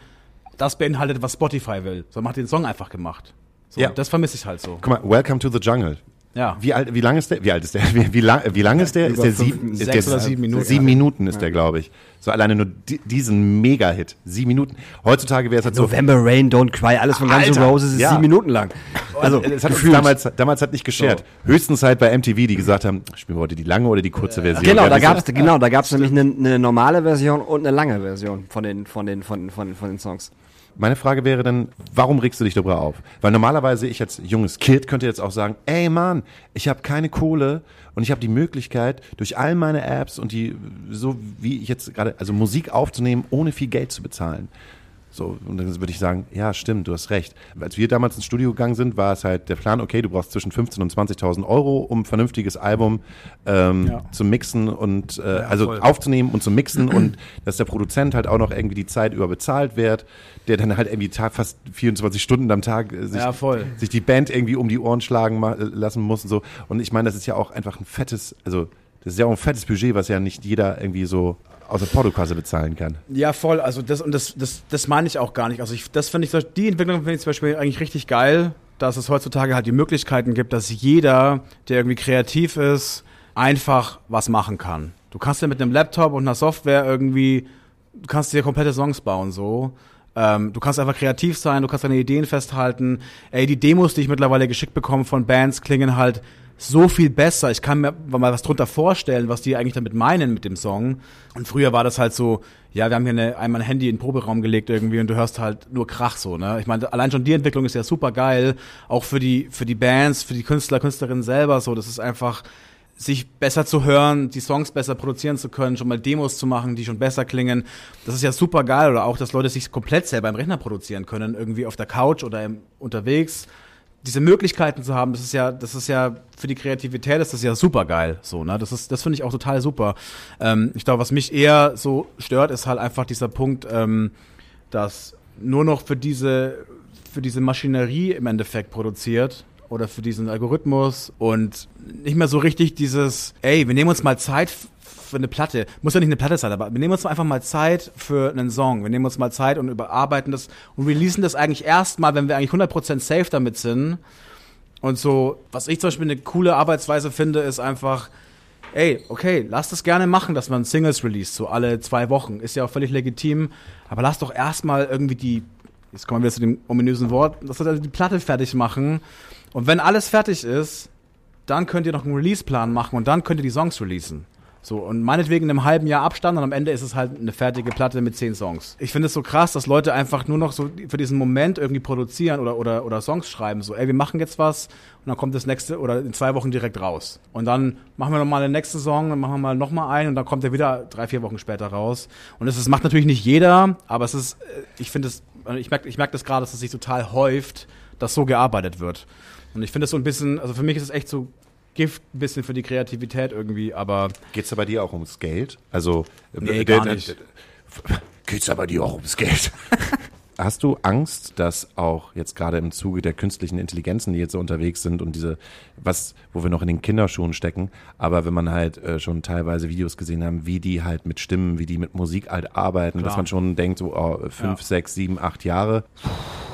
das beinhaltet, was Spotify will. So man hat den Song einfach gemacht. So, Ja. Das vermisse ich halt so. Guck mal, Welcome to the Jungle. Ja. Wie alt, wie lang ist der? Wie alt ist der? Wie, wie lang, wie lang ist der? Ist der sieben, ist sechs der oder sieben Minuten. Sieben Minuten ist der, glaube ich. So alleine nur di diesen Mega-Hit. Sieben Minuten. Heutzutage wäre es halt so. November Rain, Don't Cry, alles von Guns N' Roses ist ja. sieben Minuten lang. Also, Es hat uns damals, damals hat nicht geschert. Höchstens halt bei MTV, die gesagt haben, spielen wir heute die lange oder die kurze Version. Genau, Ja, da gab's genau, da gab's nämlich eine, eine normale Version und eine lange Version von den, von den, von, von, von den Songs. Meine Frage wäre dann, warum regst du dich darüber auf? Weil normalerweise ich als junges Kid könnte jetzt auch sagen, ey Mann, ich habe keine Kohle und ich habe die Möglichkeit, durch all meine Apps und die, so wie ich jetzt gerade, also Musik aufzunehmen, ohne viel Geld zu bezahlen. So, und dann würde ich sagen, ja, stimmt, du hast recht. Als wir damals ins Studio gegangen sind, war es halt der Plan, okay, du brauchst zwischen 15.000 und 20.000 Euro, um ein vernünftiges Album ähm, Ja. zu mixen und äh, also voll. aufzunehmen und zu mixen und dass der Produzent halt auch noch irgendwie die Zeit über bezahlt wird, der dann halt irgendwie Tag, fast 24 Stunden am Tag äh, sich, Ja, voll. sich die Band irgendwie um die Ohren schlagen äh, lassen muss und so. Und ich meine, das ist ja auch einfach ein fettes, also das ist ja auch ein fettes Budget, was ja nicht jeder irgendwie so aus der Portokasse bezahlen kann. Ja, voll. Also das und das, das, das meine ich auch gar nicht. Also ich, das finde ich, die Entwicklung finde ich zum Beispiel eigentlich richtig geil, dass es heutzutage halt die Möglichkeiten gibt, dass jeder, der irgendwie kreativ ist, einfach was machen kann. Du kannst ja mit einem Laptop und einer Software irgendwie, du kannst dir komplette Songs bauen so. Ähm, du kannst einfach kreativ sein, du kannst deine Ideen festhalten. Ey, die Demos, die ich mittlerweile geschickt bekomme von Bands, klingen halt so viel besser. Ich kann mir mal was drunter vorstellen, was die eigentlich damit meinen mit dem Song. Und früher war das halt so, ja, wir haben hier eine, einmal ein Handy in den Proberaum gelegt irgendwie und du hörst halt nur Krach so, ne? Ich meine, allein schon die Entwicklung ist ja super geil, auch für die, für die Bands, für die Künstler, Künstlerinnen selber so. Das ist einfach, sich besser zu hören, die Songs besser produzieren zu können, schon mal Demos zu machen, die schon besser klingen. Das ist ja super geil. Oder auch, dass Leute sich komplett selber im Rechner produzieren können, irgendwie auf der Couch oder im, unterwegs. Diese Möglichkeiten zu haben, das ist ja, das ist ja für die Kreativität ist das ja super geil. So, ne? Das ist, das finde ich auch total super. Ähm, ich glaube, was mich eher so stört, ist halt einfach dieser Punkt, ähm, dass nur noch für diese, für diese Maschinerie im Endeffekt produziert oder für diesen Algorithmus und nicht mehr so richtig dieses, ey, wir nehmen uns mal Zeit für eine Platte. Muss ja nicht eine Platte sein, aber wir nehmen uns einfach mal Zeit für einen Song. Wir nehmen uns mal Zeit und überarbeiten das und releasen das eigentlich erst mal, wenn wir eigentlich 100% safe damit sind. Und so, was ich zum Beispiel eine coole Arbeitsweise finde, ist einfach, ey, okay, lass das gerne machen, dass man Singles release, so alle zwei Wochen. Ist ja auch völlig legitim. Aber lass doch erstmal irgendwie die, jetzt kommen wir zu dem ominösen Wort, lass doch also die Platte fertig machen. Und wenn alles fertig ist, dann könnt ihr noch einen Release-Plan machen und dann könnt ihr die Songs releasen. So, und meinetwegen in einem halben Jahr Abstand und am Ende ist es halt eine fertige Platte mit zehn Songs. Ich finde es so krass, dass Leute einfach nur noch so für diesen Moment irgendwie produzieren oder, oder, oder Songs schreiben. So, ey, wir machen jetzt was und dann kommt das nächste oder in zwei Wochen direkt raus. Und dann machen wir nochmal den nächsten Song, dann machen wir mal nochmal einen und dann kommt er wieder drei, vier Wochen später raus. Und das, ist- macht natürlich nicht jeder, aber es ist, äh, ich finde es, ich merke ich merk das gerade, dass es sich total häuft, dass so gearbeitet wird. Und ich finde es so ein bisschen, also für mich ist es echt so Gift ein bisschen für die Kreativität irgendwie, aber Geht's da bei dir auch ums Geld? Also Nee, äh, gar nicht. Geht's da bei dir auch ums Geld? Hast du Angst, dass auch jetzt gerade im Zuge der künstlichen Intelligenzen, die jetzt so unterwegs sind und diese, was, wo wir noch in den Kinderschuhen stecken, aber wenn man halt äh, schon teilweise Videos gesehen haben, wie die halt mit Stimmen, wie die mit Musik halt arbeiten, dass Klar. man schon denkt, so oh, fünf, Ja. sechs, sieben, acht Jahre.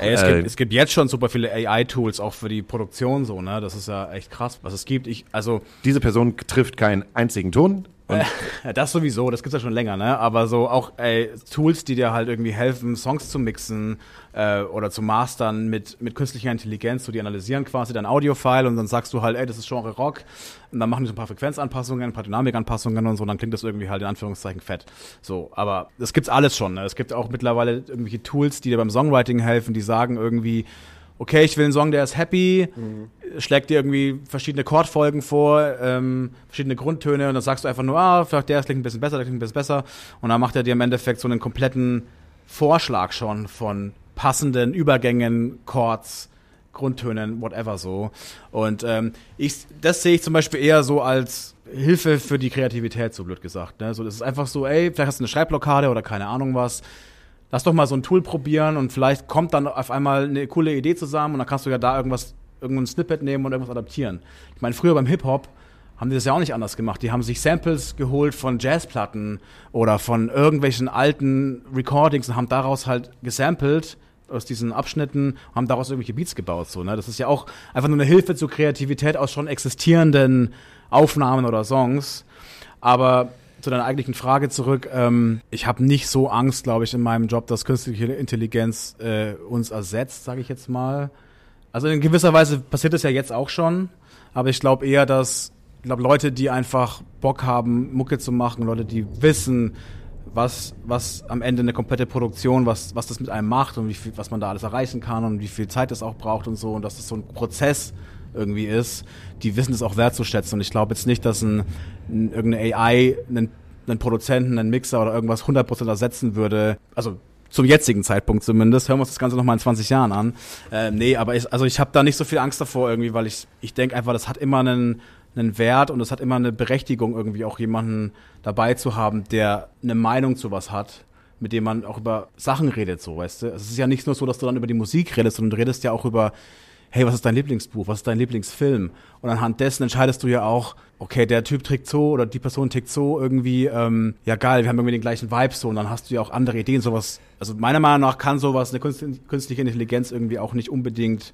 Ey, es, Äh, gibt, es gibt jetzt schon super viele AI-Tools auch für die Produktion so, ne? Das ist ja echt krass, was es gibt. Ich, also, Diese Person trifft keinen einzigen Ton. Und das sowieso, das gibt's ja schon länger, ne? Aber so auch ey, Tools, die dir halt irgendwie helfen, Songs zu mixen äh, oder zu mastern mit, mit künstlicher Intelligenz, so die analysieren quasi dein Audio-File und dann sagst du halt, ey, das ist Genre Rock und dann machen die so ein paar Frequenzanpassungen, ein paar Dynamikanpassungen und so, dann klingt das irgendwie halt in Anführungszeichen fett. So, aber das gibt's alles schon, ne? Es gibt auch mittlerweile irgendwelche Tools, die dir beim Songwriting helfen, die sagen irgendwie, okay, ich will einen Song, der ist happy, schlägt dir irgendwie verschiedene Chordfolgen vor, ähm, verschiedene Grundtöne und dann sagst du einfach nur, ah, vielleicht der klingt ein bisschen besser, der klingt ein bisschen besser und dann macht er dir im Endeffekt so einen kompletten Vorschlag schon von passenden Übergängen, Chords, Grundtönen, whatever so. Und ähm, ich, das sehe ich zum Beispiel eher so als Hilfe für die Kreativität, so blöd gesagt. Ne? So, das ist einfach so, ey, vielleicht hast du eine Schreibblockade oder keine Ahnung was. Lass doch mal so ein Tool probieren und vielleicht kommt dann auf einmal eine coole Idee zusammen und dann kannst du ja da irgendwas, irgendein Snippet nehmen und irgendwas adaptieren. Ich meine, früher beim Hip-Hop haben die das ja auch nicht anders gemacht. Die haben sich Samples geholt von Jazzplatten oder von irgendwelchen alten Recordings und haben daraus halt gesampelt aus diesen Abschnitten, haben daraus irgendwelche Beats gebaut. So, ne? Das ist ja auch einfach nur eine Hilfe zur Kreativität aus schon existierenden Aufnahmen oder Songs. Aber zu deiner eigentlichen Frage zurück. Ähm, ich habe nicht so Angst, glaube ich, in meinem Job, dass künstliche Intelligenz äh, uns ersetzt, sage ich jetzt mal. Also in gewisser Weise passiert das ja jetzt auch schon, aber ich glaube eher, dass ich glaube Leute, die einfach Bock haben, Mucke zu machen, Leute, die wissen, was, was am Ende eine komplette Produktion, was, was das mit einem macht und wie viel, was man da alles erreichen kann und wie viel Zeit das auch braucht und so und dass das so ein Prozess irgendwie ist, die wissen es auch wertzuschätzen. Und ich glaube jetzt nicht, dass ein, ein irgendeine AI einen, einen Produzenten, einen Mixer oder irgendwas 100% ersetzen würde. Also zum jetzigen Zeitpunkt zumindest. Hören wir uns das Ganze nochmal in 20 Jahren an. Äh, nee, aber ich, also ich habe da nicht so viel Angst davor irgendwie, weil ich, ich denke einfach, das hat immer einen, einen Wert und es hat immer eine Berechtigung, irgendwie auch jemanden dabei zu haben, der eine Meinung zu was hat mit dem man auch über Sachen redet, so, weißt du. Es ist ja nicht nur so, dass du dann über die Musik redest, sondern du redest ja auch über hey, was ist dein Lieblingsbuch, was ist dein Lieblingsfilm? Und anhand dessen entscheidest du ja auch, okay, der Typ trägt so oder die Person tickt so irgendwie, ähm, ja geil, wir haben irgendwie den gleichen Vibe so und dann hast du ja auch andere Ideen, sowas. Also meiner Meinung nach kann sowas eine künstliche Intelligenz irgendwie auch nicht unbedingt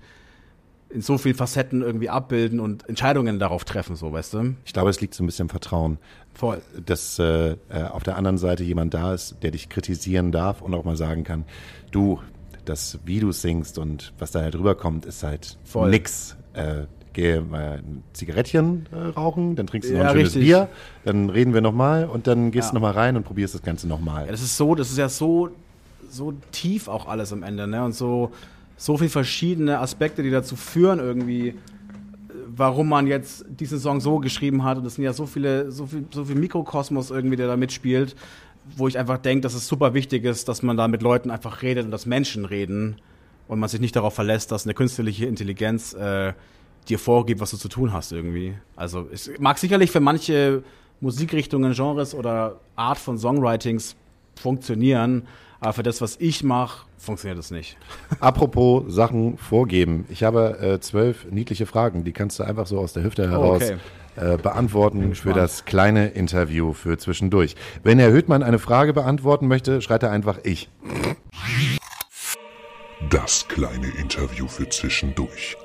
in so vielen Facetten irgendwie abbilden und Entscheidungen darauf treffen, so weißt du? Ich glaube, es liegt so ein bisschen im Vertrauen. Voll. Dass äh, äh, auf der anderen Seite jemand da ist, der dich kritisieren darf und auch mal sagen kann, du, das, wie du singst und was da halt rüberkommt, ist halt Voll. nix. Äh, gehe mal ein Zigarettchen äh, rauchen, dann trinkst du noch ja, ein schönes richtig. Bier, dann reden wir nochmal und dann gehst ja. du nochmal rein und probierst das Ganze nochmal. Ja, das ist so, das ist ja so, so tief auch alles am Ende, ne? Und so, so viele verschiedene Aspekte, die dazu führen, irgendwie, warum man jetzt diesen Song so geschrieben hat. Und das sind ja so viele, so viel, so viel Mikrokosmos irgendwie, der da mitspielt wo ich einfach denke, dass es super wichtig ist, dass man da mit Leuten einfach redet und dass Menschen reden und man sich nicht darauf verlässt, dass eine künstliche Intelligenz äh, dir vorgibt, was du zu tun hast irgendwie. Also es mag sicherlich für manche Musikrichtungen, Genres oder Art von Songwritings funktionieren, aber für das, was ich mache, funktioniert das nicht. Apropos Sachen vorgeben. Ich habe äh, zwölf niedliche Fragen, die kannst du einfach so aus der Hüfte heraus okay. Äh, beantworten für das kleine Interview für zwischendurch. Wenn Herr Hüttmann eine Frage beantworten möchte, schreit er einfach ich. Das kleine Interview für zwischendurch.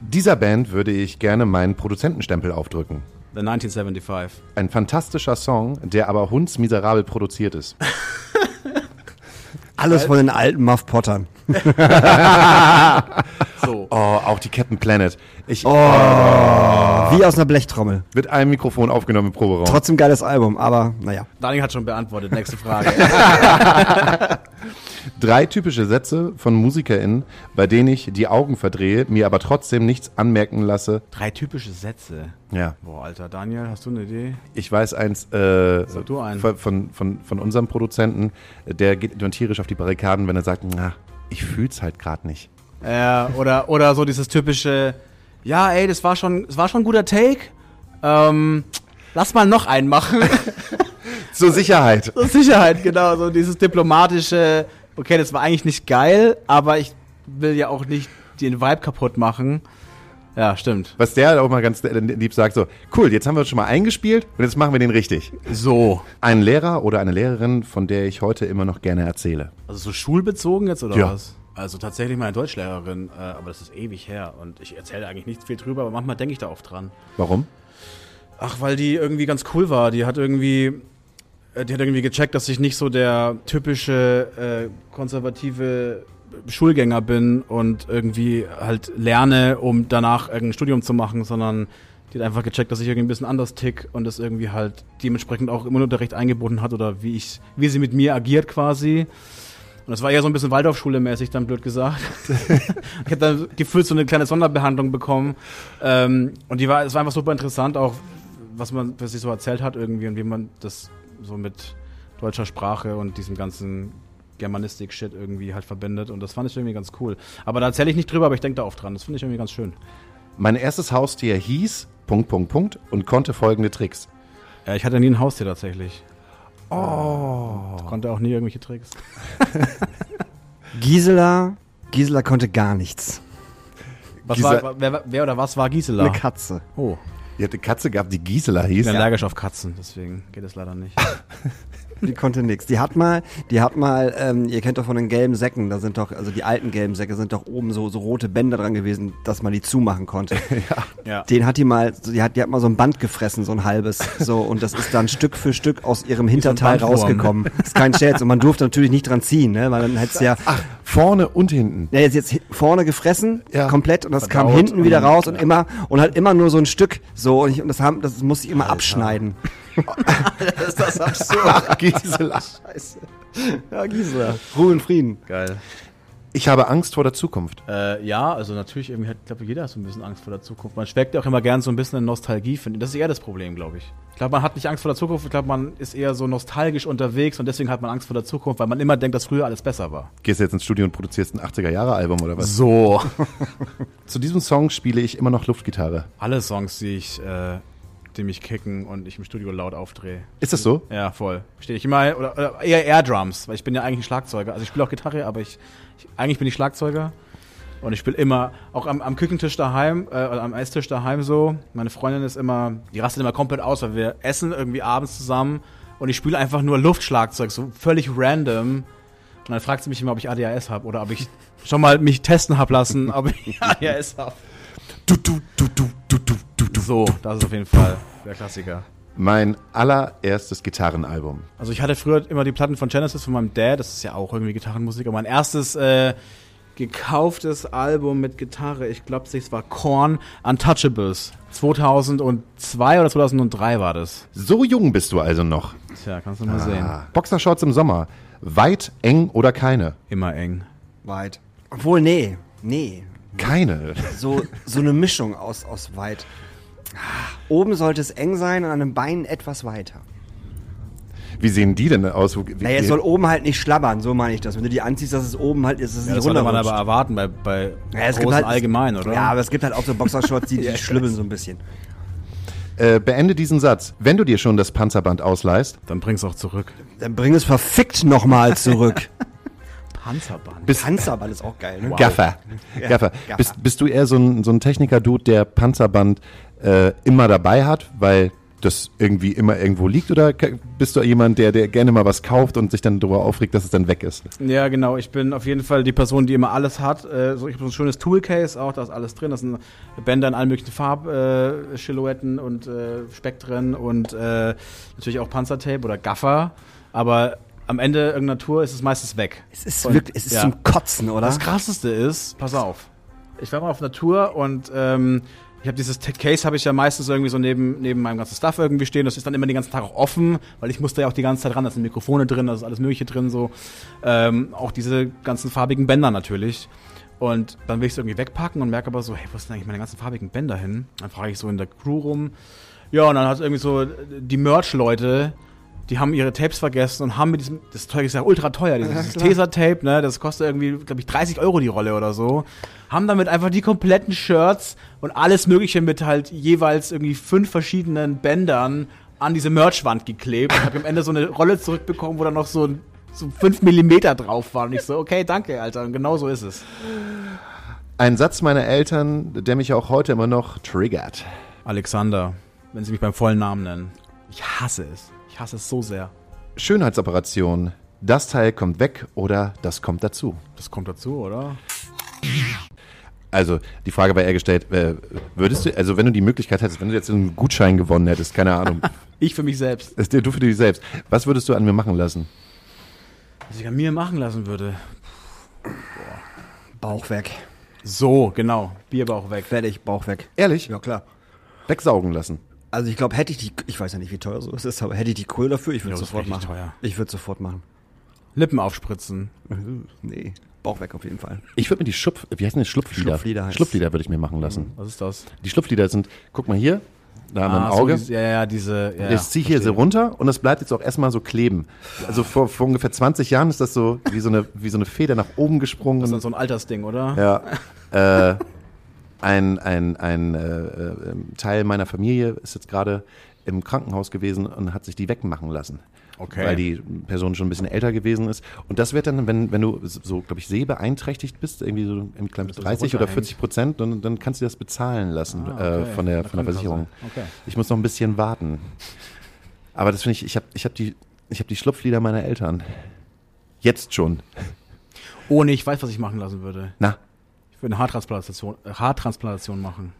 Dieser Band würde ich gerne meinen Produzentenstempel aufdrücken. The 1975. Ein fantastischer Song, der aber hundsmiserabel produziert ist. Alles von den alten Muff Pottern. so. Oh, auch die Captain Planet. Ich, oh, oh, Wie aus einer Blechtrommel. Mit einem Mikrofon aufgenommen im Proberaum. Trotzdem geiles Album, aber naja. Daniel hat schon beantwortet. Nächste Frage. Drei typische Sätze von MusikerInnen, bei denen ich die Augen verdrehe, mir aber trotzdem nichts anmerken lasse. Drei typische Sätze? Ja. Boah, Alter, Daniel, hast du eine Idee? Ich weiß eins äh, Sag du einen. Von, von, von unserem Produzenten, der geht dann tierisch auf die Barrikaden, wenn er sagt, na, ich fühl's halt gerade nicht. Ja, oder, oder so dieses typische, ja, ey, das war schon, das war schon ein guter Take. Ähm, lass mal noch einen machen. Zur Sicherheit. Zur Sicherheit, genau. So dieses diplomatische, okay, das war eigentlich nicht geil, aber ich will ja auch nicht den Vibe kaputt machen. Ja, stimmt. Was der auch mal ganz lieb sagt, so, cool, jetzt haben wir uns schon mal eingespielt und jetzt machen wir den richtig. So. Ein Lehrer oder eine Lehrerin, von der ich heute immer noch gerne erzähle. Also so schulbezogen jetzt oder ja. was? Also tatsächlich meine Deutschlehrerin, äh, aber das ist ewig her und ich erzähle eigentlich nicht viel drüber, aber manchmal denke ich da oft dran. Warum? Ach, weil die irgendwie ganz cool war. Die hat irgendwie, äh, die hat irgendwie gecheckt, dass ich nicht so der typische äh, konservative Schulgänger bin und irgendwie halt lerne, um danach irgendein Studium zu machen, sondern die hat einfach gecheckt, dass ich irgendwie ein bisschen anders tick und das irgendwie halt dementsprechend auch im Unterricht eingebunden hat oder wie ich, wie sie mit mir agiert quasi. Und das war eher so ein bisschen Waldorfschule-mäßig, dann blöd gesagt. ich habe dann gefühlt so eine kleine Sonderbehandlung bekommen. Ähm, und die war, es war einfach super interessant, auch was man, was sie so erzählt hat irgendwie und wie man das so mit deutscher Sprache und diesem ganzen Germanistik-Shit irgendwie halt verbindet. Und das fand ich irgendwie ganz cool. Aber da erzähle ich nicht drüber, aber ich denke da oft dran. Das finde ich irgendwie ganz schön. Mein erstes Haustier hieß Punkt, Punkt, Punkt und konnte folgende Tricks. Ja, ich hatte nie ein Haustier tatsächlich. Oh. Konnte auch nie irgendwelche Tricks. Gisela, Gisela konnte gar nichts. Was Gisela, war, wer, wer, oder was war Gisela? Eine Katze. Oh. Ihr habt eine Katze gehabt, die Gisela hieß. Ich bin allergisch auf Katzen, deswegen geht es leider nicht. Die konnte nix. Die hat mal, die hat mal, ähm, ihr kennt doch von den gelben Säcken, da sind doch, also die alten gelben Säcke sind doch oben so, so rote Bänder dran gewesen, dass man die zumachen konnte. Ja. Den hat die mal, so- die hat, die hat mal so ein Band gefressen, so ein halbes, so, und das ist dann Stück für Stück aus ihrem Hinterteil Bandwurm. rausgekommen. ist kein Scherz. Und man durfte natürlich nicht dran ziehen, ne, weil dann hätte es ja, Ach, vorne und hinten. ja, jetzt, jetzt vorne gefressen, Ja. komplett, und das kam Verdaut hinten wieder raus und immer, und halt immer nur so ein Stück, so, und, ich, und das haben, das musste ich immer abschneiden. Das ist das absurd. Gisela. Scheiße. Ja, Gisela. Ruhe und Frieden. Geil. Ich habe Angst vor der Zukunft. Äh, ja, also natürlich irgendwie hat, ich glaube, jeder hat so ein bisschen Angst vor der Zukunft. Man schwelgt ja auch immer gern so ein bisschen in Nostalgie, finde ich. Das ist eher das Problem, glaube ich. Ich glaube, man hat nicht Angst vor der Zukunft, ich glaube, man ist eher so nostalgisch unterwegs und deswegen hat man Angst vor der Zukunft, weil man immer denkt, dass früher alles besser war. Gehst du jetzt ins Studio und produzierst ein 80er-Jahre-Album oder was? So. Zu diesem Song spiele ich immer noch Luftgitarre. Alle Songs, die ich, äh, die mich kicken und ich im Studio laut aufdrehe. Ist das so? Ja, voll. Stehe ich immer, oder, oder eher Air Drums, weil ich bin ja eigentlich ein Schlagzeuger. Also ich spiele auch Gitarre, aber ich, ich eigentlich bin ich Schlagzeuger. Und ich spiele immer, auch am, am Küchentisch daheim, äh, oder am Esstisch daheim so. Meine Freundin ist immer, die rastet immer komplett aus, weil wir essen irgendwie abends zusammen und ich spiele einfach nur Luftschlagzeug, so völlig random. Und dann fragt sie mich immer, ob ich ADHS habe oder ob ich schon mal mich testen hab lassen, ob ich ADHS habe. Du, du, du, du, du, du, du, du. So, das ist auf jeden Fall der Klassiker. Mein allererstes Gitarrenalbum. Also ich hatte früher immer die Platten von Genesis von meinem Dad, das ist ja auch irgendwie Gitarrenmusik, aber mein erstes äh, gekauftes Album mit Gitarre, ich glaube, es war Korn Untouchables. 2002 oder 2003 war das. So jung bist du also noch. Tja, kannst du mal sehen. Ah. Boxershorts im Sommer. Weit, eng oder keine? Immer eng. Weit. Obwohl, nee. Nee. Keine. So, so eine Mischung aus, aus weit. Oben sollte es eng sein und an den Beinen etwas weiter. Wie sehen die denn aus? Wie, Naja, es soll oben halt nicht schlabbern, so meine ich das. Wenn du die anziehst, dass es oben halt ist, dass es Ja, nicht das sollte man aber erwarten bei, bei Ja, es gibt großen halt- allgemein, oder? Ja, aber es gibt halt auch so Boxershorts, die, die schlibbeln so ein bisschen. äh, beende diesen Satz. Wenn du dir schon das Panzerband ausleihst, Dann bring's auch zurück. Dann bring es verfickt nochmal zurück. Panzerband. bist Panzerball ist auch geil, ne? Gaffer. Gaffer. Gaffer. Bist, bist du eher so ein, so ein Techniker-Dude, der Panzerband äh, immer dabei hat, weil das irgendwie immer irgendwo liegt? Oder bist du jemand, der, der gerne mal was kauft und sich dann darüber aufregt, dass es dann weg ist? Ja, genau. Ich bin auf jeden Fall die Person, die immer alles hat. Äh, so, ich habe so ein schönes Toolcase auch, da ist alles drin. Das sind Bänder in allen möglichen Farbsilhouetten äh, und äh, Spektren und äh, natürlich auch Panzertape oder Gaffer. Aber am Ende irgendeiner Tour ist es meistens weg. Es ist Und- wirklich, es ist ja. zum Kotzen, oder? Das krasseste ist, pass auf. Ich war mal auf einer Tour und ähm, ich habe dieses Case habe ich ja meistens irgendwie so neben, neben meinem ganzen Stuff irgendwie stehen. Das ist dann immer den ganzen Tag auch offen, weil ich musste ja auch die ganze Zeit ran. Da sind Mikrofone drin, da ist alles Mögliche drin, so. Ähm, auch diese ganzen farbigen Bänder natürlich. Und dann will ich es irgendwie wegpacken und merke aber so, hey, wo sind eigentlich meine ganzen farbigen Bänder hin? Dann frage ich so in der Crew rum. Ja, und dann hat irgendwie so die Merch-Leute, die haben ihre Tapes vergessen und haben mit diesem, das Zeug ist ja ultra teuer, dieses Tesa-Tape, ne, das kostet irgendwie, glaube ich, 30 Euro die Rolle oder so, haben damit einfach die kompletten Shirts und alles mögliche mit halt jeweils irgendwie fünf verschiedenen Bändern an diese Merch-Wand geklebt und habe am Ende so eine Rolle zurückbekommen, wo dann noch so, ein- so fünf Millimeter drauf waren und ich so, okay, danke, Alter, und genau so ist es. Ein Satz meiner Eltern, der mich auch heute immer noch triggert. Alexander, wenn sie mich beim vollen Namen nennen. Ich hasse es. Ich hasse es so sehr. Schönheitsoperation. Das Teil kommt weg oder das kommt dazu. Das kommt dazu, oder? Also die Frage war eher gestellt, äh, würdest du, also wenn du die Möglichkeit hättest, wenn du jetzt einen Gutschein gewonnen hättest, keine Ahnung, Ich für mich selbst. du für dich selbst, was würdest du an mir machen lassen? Was ich an mir machen lassen würde. Bauch weg. So, genau. Bierbauch weg. Fertig, Bauch weg. Ehrlich? Ja, klar. Wegsaugen lassen. Also ich glaube, hätte ich die, ich weiß ja nicht, wie teuer so es ist, aber hätte ich die Kohle dafür, ich würde Ja, es das sofort machen. teuer. Ich würde sofort machen. Lippen aufspritzen. Nee, Bauch weg auf jeden Fall. Ich würde mir die Schlupf, wie heißen die Schlupflider? Schlupflider heißt- Schlupflider würde ich mir machen lassen. Was ist das? Die Schlupflider sind, guck mal hier, da haben wir Ah, so Auge. diese- ja, ja, diese. Ja, ich hier so runter und das bleibt jetzt auch erstmal so kleben. Also vor, vor ungefähr 20 Jahren ist das so wie so eine, wie so eine Feder nach oben gesprungen. Das ist dann so ein Altersding, oder? ja. äh, ein ein, ein äh, äh, Teil meiner Familie ist jetzt gerade im Krankenhaus gewesen und hat sich die wegmachen lassen. Okay. Weil die Person schon ein bisschen älter gewesen ist. Und das wird dann, wenn, wenn du so, glaube ich, sehbeeinträchtigt bist, irgendwie so im kleinen das so 30 oder runterhängt. 40 Prozent, dann, dann kannst du das bezahlen lassen Ah, äh, okay. von der, Da von der Versicherung. sein. Okay. Ich muss noch ein bisschen warten. Aber das finde ich, ich habe ich hab die Ich habe die Schlupflieder meiner Eltern. Jetzt schon. Oh nee, ich weiß, was ich machen lassen würde. Na, Würde eine Haartransplantation, äh, Haartransplantation machen.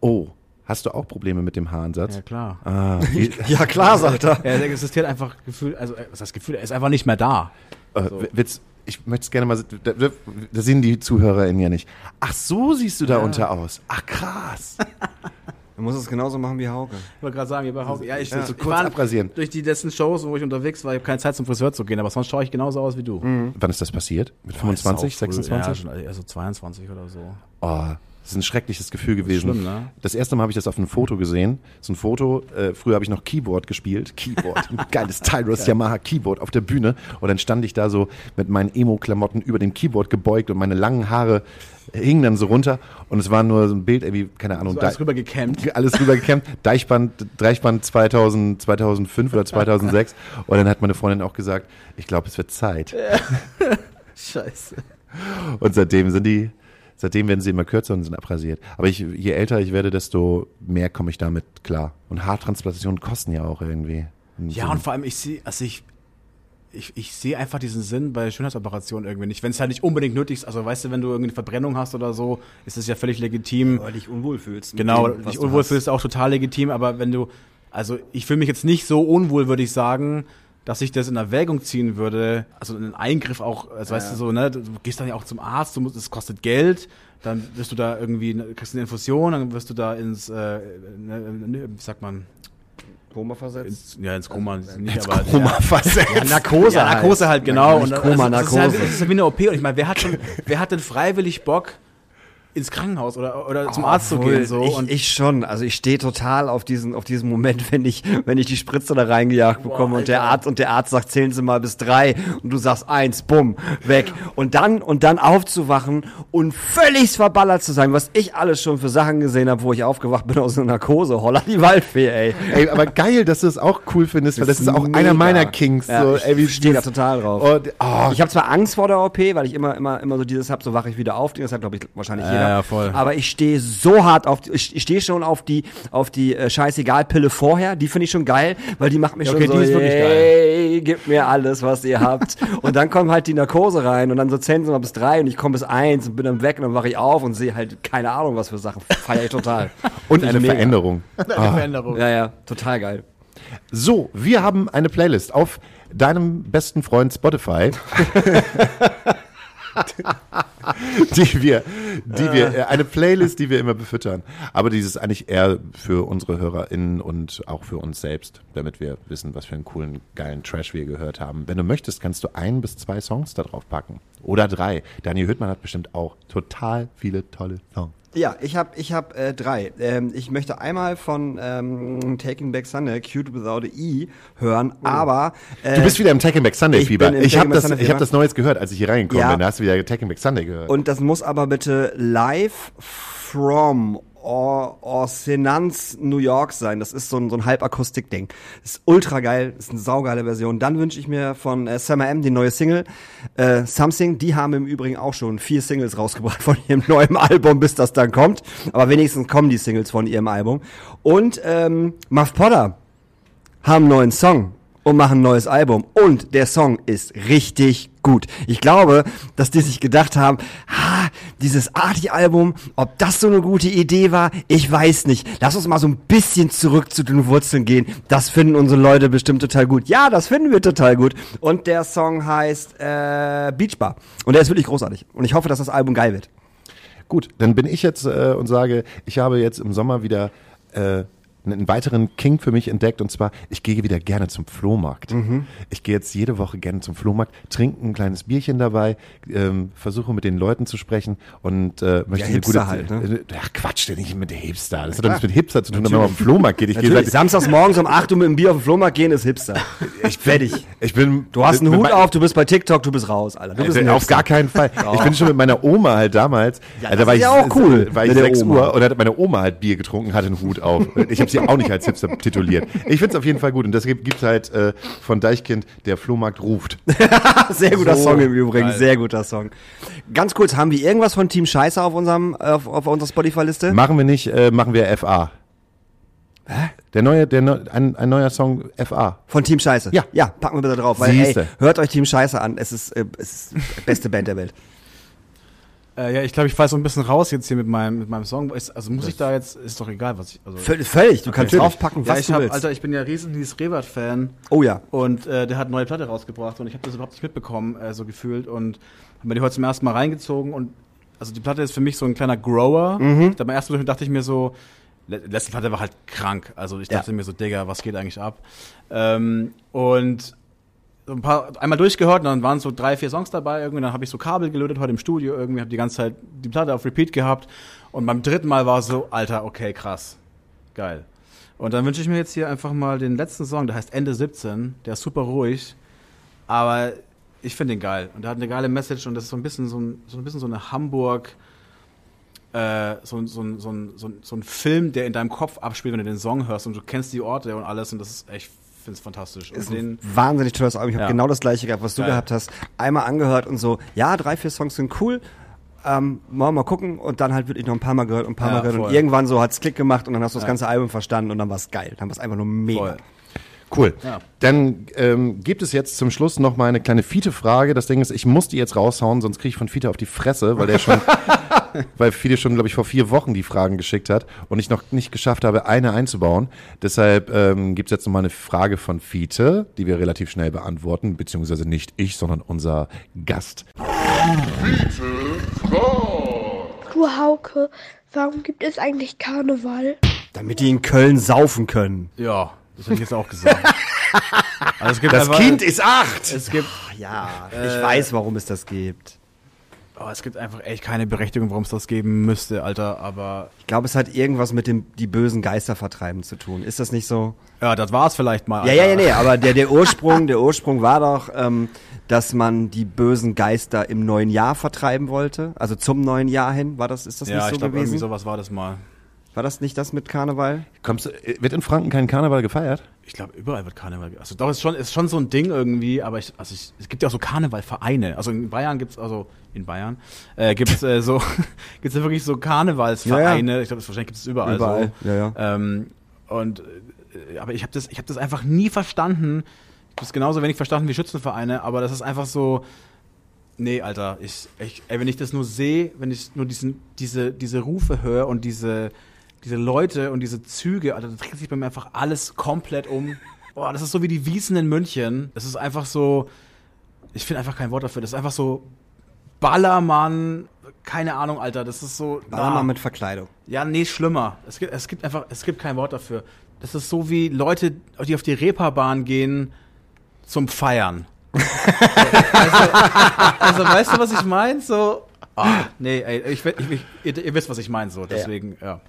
oh, hast du auch Probleme mit dem Haaransatz? Ja, klar. Ah, Ja, klar, sagt er. Er existiert einfach Gefühl, also äh, was das Gefühl, er ist einfach nicht mehr da. äh, Witz, ich möchte es gerne mal, da, da, sehen die ZuhörerInnen ja nicht. Ach, so siehst du da unter aus. Ach, krass. Man muss es genauso machen wie Hauke. Ich wollte gerade sagen, hier bei Hauke, ja, ich, Ja, so kurz abrasieren. Durch die letzten Shows, wo ich unterwegs war, ich habe keine Zeit zum Friseur zu gehen, aber sonst schaue ich genauso aus wie du. Wann ist das passiert? Mit Boah, 25, ist auch früh. 26? Ja, schon, also 22 oder so. Oh, das ist ein schreckliches Gefühl gewesen. schlimm, ne? Das erste Mal habe ich das auf einem Foto gesehen. So ein Foto, äh, früher habe ich noch Keyboard gespielt. Keyboard, ein geiles Tyros Yamaha Keyboard auf der Bühne. Und dann stand ich da so mit meinen Emo-Klamotten über dem Keyboard gebeugt und meine langen Haare hingen dann so runter. Und es war nur so ein Bild, irgendwie, keine Ahnung, So alles rüber gekämmt. alles rübergekämmt. Deichband, Deichband 2000, 2005 oder 2006. Und dann hat meine Freundin auch gesagt, ich glaube, es wird Zeit. Scheiße. Und seitdem sind die, seitdem werden sie immer kürzer und sind abrasiert. Aber ich, je älter ich werde, desto mehr komme ich damit klar. Und Haartransplantationen kosten ja auch irgendwie. Ja, und vor allem, ich sehe, also ich, ich, ich sehe einfach diesen Sinn bei Schönheitsoperationen irgendwie nicht. Wenn es halt nicht unbedingt nötig ist, also weißt du, wenn du irgendeine Verbrennung hast oder so, ist es ja völlig legitim. Weil dich unwohl fühlst. Genau, dem, dich du unwohl fühlst, auch total legitim, aber wenn du, also ich fühle mich jetzt nicht so unwohl, würde ich sagen, dass ich das in Erwägung ziehen würde, also einen Eingriff auch, also weißt du so, ne, du gehst dann ja auch zum Arzt, du musst, es kostet Geld, dann wirst du da irgendwie, ne, kriegst eine Infusion, dann wirst du da ins, äh, ne, ne, wie sagt man, Koma versetzt. ins, ja, ins Koma, nicht, aber Koma versetzt. Ja, Narkose ja, Narkose halt, genau. Nicht Und Koma, also, das ist halt- Narkose. Das ist ja wie eine OP. Und ich meine, wer hat schon, wer hat denn freiwillig Bock, ins Krankenhaus oder, oder zum Arzt zu gehen? So. Ich, und ich schon. Also ich stehe total auf diesen, auf diesen Moment, wenn ich, wenn ich die Spritze da reingejagt bekomme und der Arzt und der Arzt sagt, zählen Sie mal bis drei und du sagst eins, bumm, weg. Und dann, und dann aufzuwachen und völlig verballert zu sein, was ich alles schon für Sachen gesehen habe, wo ich aufgewacht bin aus einer Narkose. Holla die Waldfee, ey. Ey, aber geil, dass du es auch cool findest, weil das ist auch einer mega. meiner Kings. Ja, so, ich ey, wie stehe da total drauf. Und, oh, Ich habe zwar Angst vor der OP, weil ich immer, immer, immer so dieses hab, so wache ich wieder auf. Das hat, glaube ich, wahrscheinlich jeder. Ja, voll. Aber ich stehe so hart auf, die- ich, ich stehe schon auf die, auf die äh, Scheißegal-Pille vorher. Die finde ich schon geil, weil die macht mich Ja, schon okay, so, die ist wirklich geil. ey, gebt mir alles, was ihr habt. und dann kommt halt die Narkose rein und dann so zählen sie mal bis drei und ich komme bis eins und bin dann weg und dann wache ich auf und sehe halt keine Ahnung, was für Sachen. Feier ich total. und eine mega. Veränderung. eine Veränderung. Ja, ja, total geil. So, wir haben eine Playlist auf deinem besten Freund Spotify. die wir, die wir, äh, eine Playlist, die wir immer befüttern. Aber dieses ist eigentlich eher für unsere HörerInnen und auch für uns selbst, damit wir wissen, was für einen coolen, geilen Trash wir gehört haben. Wenn du möchtest, kannst du ein bis zwei Songs da drauf packen. Oder drei. Daniel Hüttmann hat bestimmt auch total viele tolle Songs. Ja, ich habe ich hab, äh, drei. Ähm, ich möchte einmal von ähm, Taking Back Sunday, Cute Without a E, hören, aber... Äh, Du bist wieder im Taking Back Sunday ich Fieber. im Ich habe das, ich hab das Neues gehört, als ich hier reingekommen Ja. bin. Da hast du wieder Taking Back Sunday gehört. Und das muss aber bitte live from Or Orsenance New York sein. Das ist so ein, so ein Halbakustik-Ding. Ist ultra geil, ist eine saugeile Version. Dann wünsche ich mir von äh, Summer M die neue Single äh, Something. Die haben im Übrigen auch schon vier Singles rausgebracht von ihrem neuen Album, bis das dann kommt. Aber wenigstens kommen die Singles von ihrem Album. Und ähm, Muff Potter haben einen neuen Song und machen ein neues Album. Und der Song ist richtig gut. Ich glaube, dass die sich gedacht haben, ha, dieses Arti-Album, ob das so eine gute Idee war, ich weiß nicht. Lass uns mal so ein bisschen zurück zu den Wurzeln gehen. Das finden unsere Leute bestimmt total gut. Ja, das finden wir total gut. Und der Song heißt äh, Beach Bar. Und der ist wirklich großartig. Und ich hoffe, dass das Album geil wird. Gut, dann bin ich jetzt äh, und sage, ich habe jetzt im Sommer wieder äh, einen weiteren King für mich entdeckt und zwar, ich gehe wieder gerne zum Flohmarkt. Mhm. Ich gehe jetzt jede Woche gerne zum Flohmarkt, trinke ein kleines Bierchen dabei, ähm, versuche mit den Leuten zu sprechen und äh, möchte eine Hipster gute halt, ne? äh, Ach Quatsch, denn nicht mit Hipster. Das hat doch nichts mit Hipster zu tun, wenn man auf den Flohmarkt geht. Ich gehe seit, samstags morgens um 8 Uhr mit dem Bier auf den Flohmarkt gehen ist Hipster. Ich fertig. ich bin Du hast einen Hut mein- auf, du bist bei TikTok, du bist raus, Alter. Du bist Äh, auf gar keinen Fall. Ich bin schon mit meiner Oma halt damals. Ja, äh, das da war ist ich, ja auch cool War ich mit der 6 Oma. Uhr und da hat meine Oma halt Bier getrunken, hatte einen Hut auf. Ich habe sie auch nicht als Hipster tituliert. Ich finde es auf jeden Fall gut und das gibt gibt's halt äh, von Deichkind, der Flohmarkt ruft. Sehr guter So Song im Übrigen, geil. sehr guter Song. Ganz kurz, haben wir irgendwas von Team Scheiße auf unserem auf, auf unserer Spotify-Liste? Machen wir nicht, äh, machen wir FA. Der neue, der neu, ein, ein neuer Song FA. Von Team Scheiße. Ja. Ja, packen wir bitte drauf. Weil, ey, hört euch Team Scheiße an. Es ist, äh, es ist die beste Band der Welt. Äh, ja, ich glaube, ich falle so ein bisschen raus jetzt hier mit meinem, mit meinem Song. Ist, also muss ich da jetzt, ist doch egal, was ich. Also, Völlig, völlig. Du kannst draufpacken, ja, was ich du hab, willst. Alter, ich bin ja riesen Nils Rewert-Fan. oh ja. Und äh, der hat eine neue Platte rausgebracht und ich habe das überhaupt nicht mitbekommen, äh, so gefühlt. Und habe mir die heute zum ersten Mal reingezogen. Und also die Platte ist für mich so ein kleiner Grower. Mhm. Da beim ersten Mal dachte ich mir so, le- letzte Platte war halt krank. Also ich dachte Ja. mir so, Digga, was geht eigentlich ab? Ähm, und ein paar, einmal durchgehört und dann waren so drei, vier Songs dabei irgendwie. Dann habe ich so Kabel gelötet heute im Studio irgendwie, habe die ganze Zeit die Platte auf Repeat gehabt. Und beim dritten Mal war es so, Alter, okay, krass. Geil. Und dann wünsche ich mir jetzt hier einfach mal den letzten Song, der heißt Ende 17. Der ist super ruhig, aber ich finde den geil. Und der hat eine geile Message und das ist so ein bisschen so ein, so ein, bisschen so eine Hamburg, äh, so, ein- so, so, so, ein- Film, der in deinem Kopf abspielt, wenn du den Song hörst und du kennst die Orte und alles und das ist echt, finde es fantastisch. Ist Und ein den, wahnsinnig tolles Album. Ich habe Ja. genau das gleiche gehabt, was du Geil. gehabt hast. Einmal angehört und so, ja, drei, vier Songs sind cool. Ähm, mal, mal gucken und dann halt wirklich noch ein paar Mal gehört und ein paar Ja, Mal gehört und voll. irgendwann so hat's Klick gemacht und dann hast du das ganze Album verstanden und dann war's geil. Dann war's einfach nur mega. voll. Cool. Ja. Dann ähm, gibt es jetzt zum Schluss noch mal eine kleine Fiete-Frage. Das Ding ist, ich muss die jetzt raushauen, sonst kriege ich von Fiete auf die Fresse, weil der schon, weil Fiete schon, glaube ich, vor vier Wochen die Fragen geschickt hat und ich noch nicht geschafft habe, eine einzubauen. Deshalb ähm, gibt es jetzt noch mal eine Frage von Fiete, die wir relativ schnell beantworten, beziehungsweise nicht ich, sondern unser Gast. Du Hauke, warum gibt es eigentlich Karneval? Damit die in Köln saufen können. Ja, das hätte ich jetzt auch gesagt. also es gibt Das einfach- Kind ist acht! Es gibt, Ja, ich weiß, warum es das gibt. oh, es gibt einfach echt keine Berechtigung, warum es das geben müsste, Alter. Aber Ich glaube, es hat irgendwas mit dem die bösen Geister vertreiben zu tun. Ist das nicht so? ja, das war es vielleicht mal. Ja, Alter. ja, ja, nee, aber der, der Ursprung, der Ursprung war doch, ähm, dass man die bösen Geister im neuen Jahr vertreiben wollte. Also zum neuen Jahr hin. War das, ist das Ja, nicht ich so glaube, irgendwie gewesen? sowas war das mal. War das nicht das mit Karneval? Kommst, du- wird in Franken kein Karneval gefeiert? Ich glaube, überall wird Karneval. Also doch, ist schon, ist schon so ein Ding irgendwie, aber ich, also ich, es gibt ja auch so Karnevalvereine. Also in Bayern gibt's also in Bayern äh, gibt's äh, so gibt's ja wirklich so Karnevalsvereine. Ich glaube, wahrscheinlich gibt es überall, Überall, so. ja, ja. Ähm, und äh, aber ich habe das, ich habe das einfach nie verstanden. Ich habe das genauso wenig verstanden wie Schützenvereine, aber das ist einfach so. Nee, Alter, ich, ich ey, wenn ich das nur sehe, wenn ich nur diesen, diese, diese Rufe höre und diese, diese Leute und diese Züge, Alter, da dreht sich bei mir einfach alles komplett um. Boah, das ist so wie die Wiesen in München. Das ist einfach so, ich finde einfach kein Wort dafür. Das ist einfach so Ballermann, keine Ahnung, Alter, das ist so. Mal mit Verkleidung. Ja, nee, schlimmer. Es gibt, es gibt einfach, es gibt kein Wort dafür. Das ist so wie Leute, die auf die Reeperbahn gehen zum Feiern. also, also, weißt du, was ich meine? So, ah, nee, ey, ich, ich, ich, ihr, ihr wisst, was ich meine, so, deswegen, ja.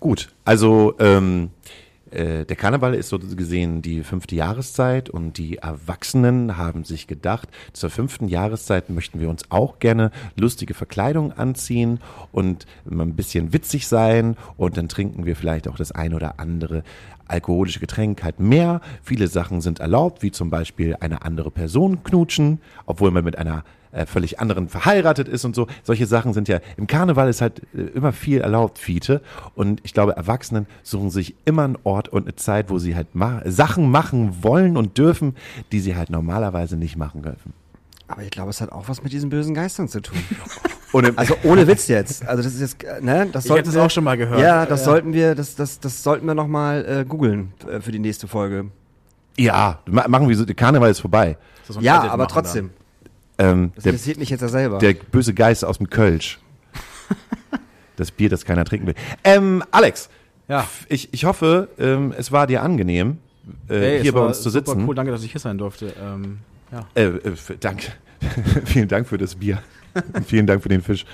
Gut, also ähm, äh, der Karneval ist so gesehen die fünfte Jahreszeit und die Erwachsenen haben sich gedacht, zur fünften Jahreszeit möchten wir uns auch gerne lustige Verkleidung anziehen und ein bisschen witzig sein und dann trinken wir vielleicht auch das ein oder andere alkoholische Getränk halt mehr. Viele Sachen sind erlaubt, wie zum Beispiel eine andere Person knutschen, obwohl man mit einer äh, völlig anderen verheiratet ist und so. Solche Sachen sind ja, im Karneval ist halt äh, immer viel erlaubt, Fiete. Und ich glaube, Erwachsenen suchen sich immer einen Ort und eine Zeit, wo sie halt ma Sachen machen wollen und dürfen, die sie halt normalerweise nicht machen dürfen. Aber ich glaube, es hat auch was mit diesen bösen Geistern zu tun. Also ohne Witz jetzt. Also das ist jetzt, äh, ne? Das Ich sollten hätte es wir- auch schon mal gehört. Ja, das Ja. sollten wir, das, das, das sollten wir noch mal äh, googeln äh, für die nächste Folge. ja, ma machen wir so, der Karneval ist vorbei. Ist so Ja, Edit aber machen trotzdem. Ähm, Das der, interessiert mich jetzt ja selber. der böse Geist aus dem Kölsch. Das Bier, das keiner trinken will. Ähm, Alex, Ja. ich, ich hoffe, ähm, es war dir angenehm, äh, Ey, es hier bei uns zu super sitzen. Cool, danke, dass ich hier sein durfte. Ähm, ja. Äh, äh, danke. Vielen Dank für das Bier. Vielen Dank für den Fisch.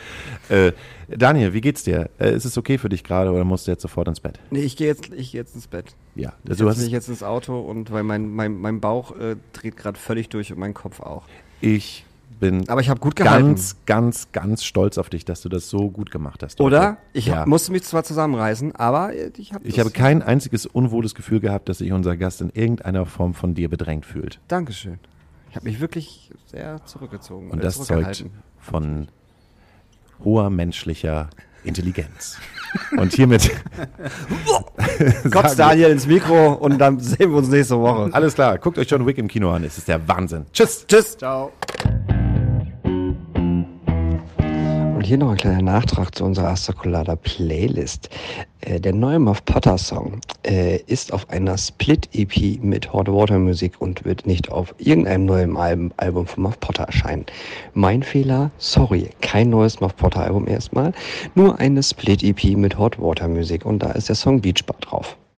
Äh, Daniel, wie geht's dir? Äh, ist es okay für dich gerade oder musst du jetzt sofort ins Bett? nee, ich gehe jetzt, ich gehe jetzt ins Bett. Ja. Ich Also, du setze hast, mich jetzt ins Auto und weil mein, mein, mein Bauch äh, dreht gerade völlig durch und mein Kopf auch. ich bin Aber ich habe gut gehalten. ganz, ganz, ganz stolz auf dich, dass du das so gut gemacht hast. heute. Oder? Ich ja. musste mich zwar zusammenreißen, aber ich habe Ich habe kein einziges unwohles Gefühl gehabt, dass sich unser Gast in irgendeiner Form von dir bedrängt fühlt. Dankeschön. Ich habe mich wirklich sehr zurückgezogen. Und äh, das zeugt von hoher menschlicher Intelligenz. Und hiermit wir- Daniel ins Mikro und dann sehen wir uns nächste Woche. alles klar, guckt euch John Wick im Kino an, es ist der Wahnsinn. Tschüss. Tschüss. Ciao. Und hier noch ein kleiner Nachtrag zu unserer Astacolada Playlist. Äh, der neue Muff Potter Song äh, ist auf einer Split-EP mit Hot Water Musik und wird nicht auf irgendeinem neuen Album, von Muff Potter erscheinen. Mein Fehler, sorry, kein neues Muff Potter Album erstmal, nur eine Split-EP mit Hot Water Musik und da ist der Song Beach Bar drauf.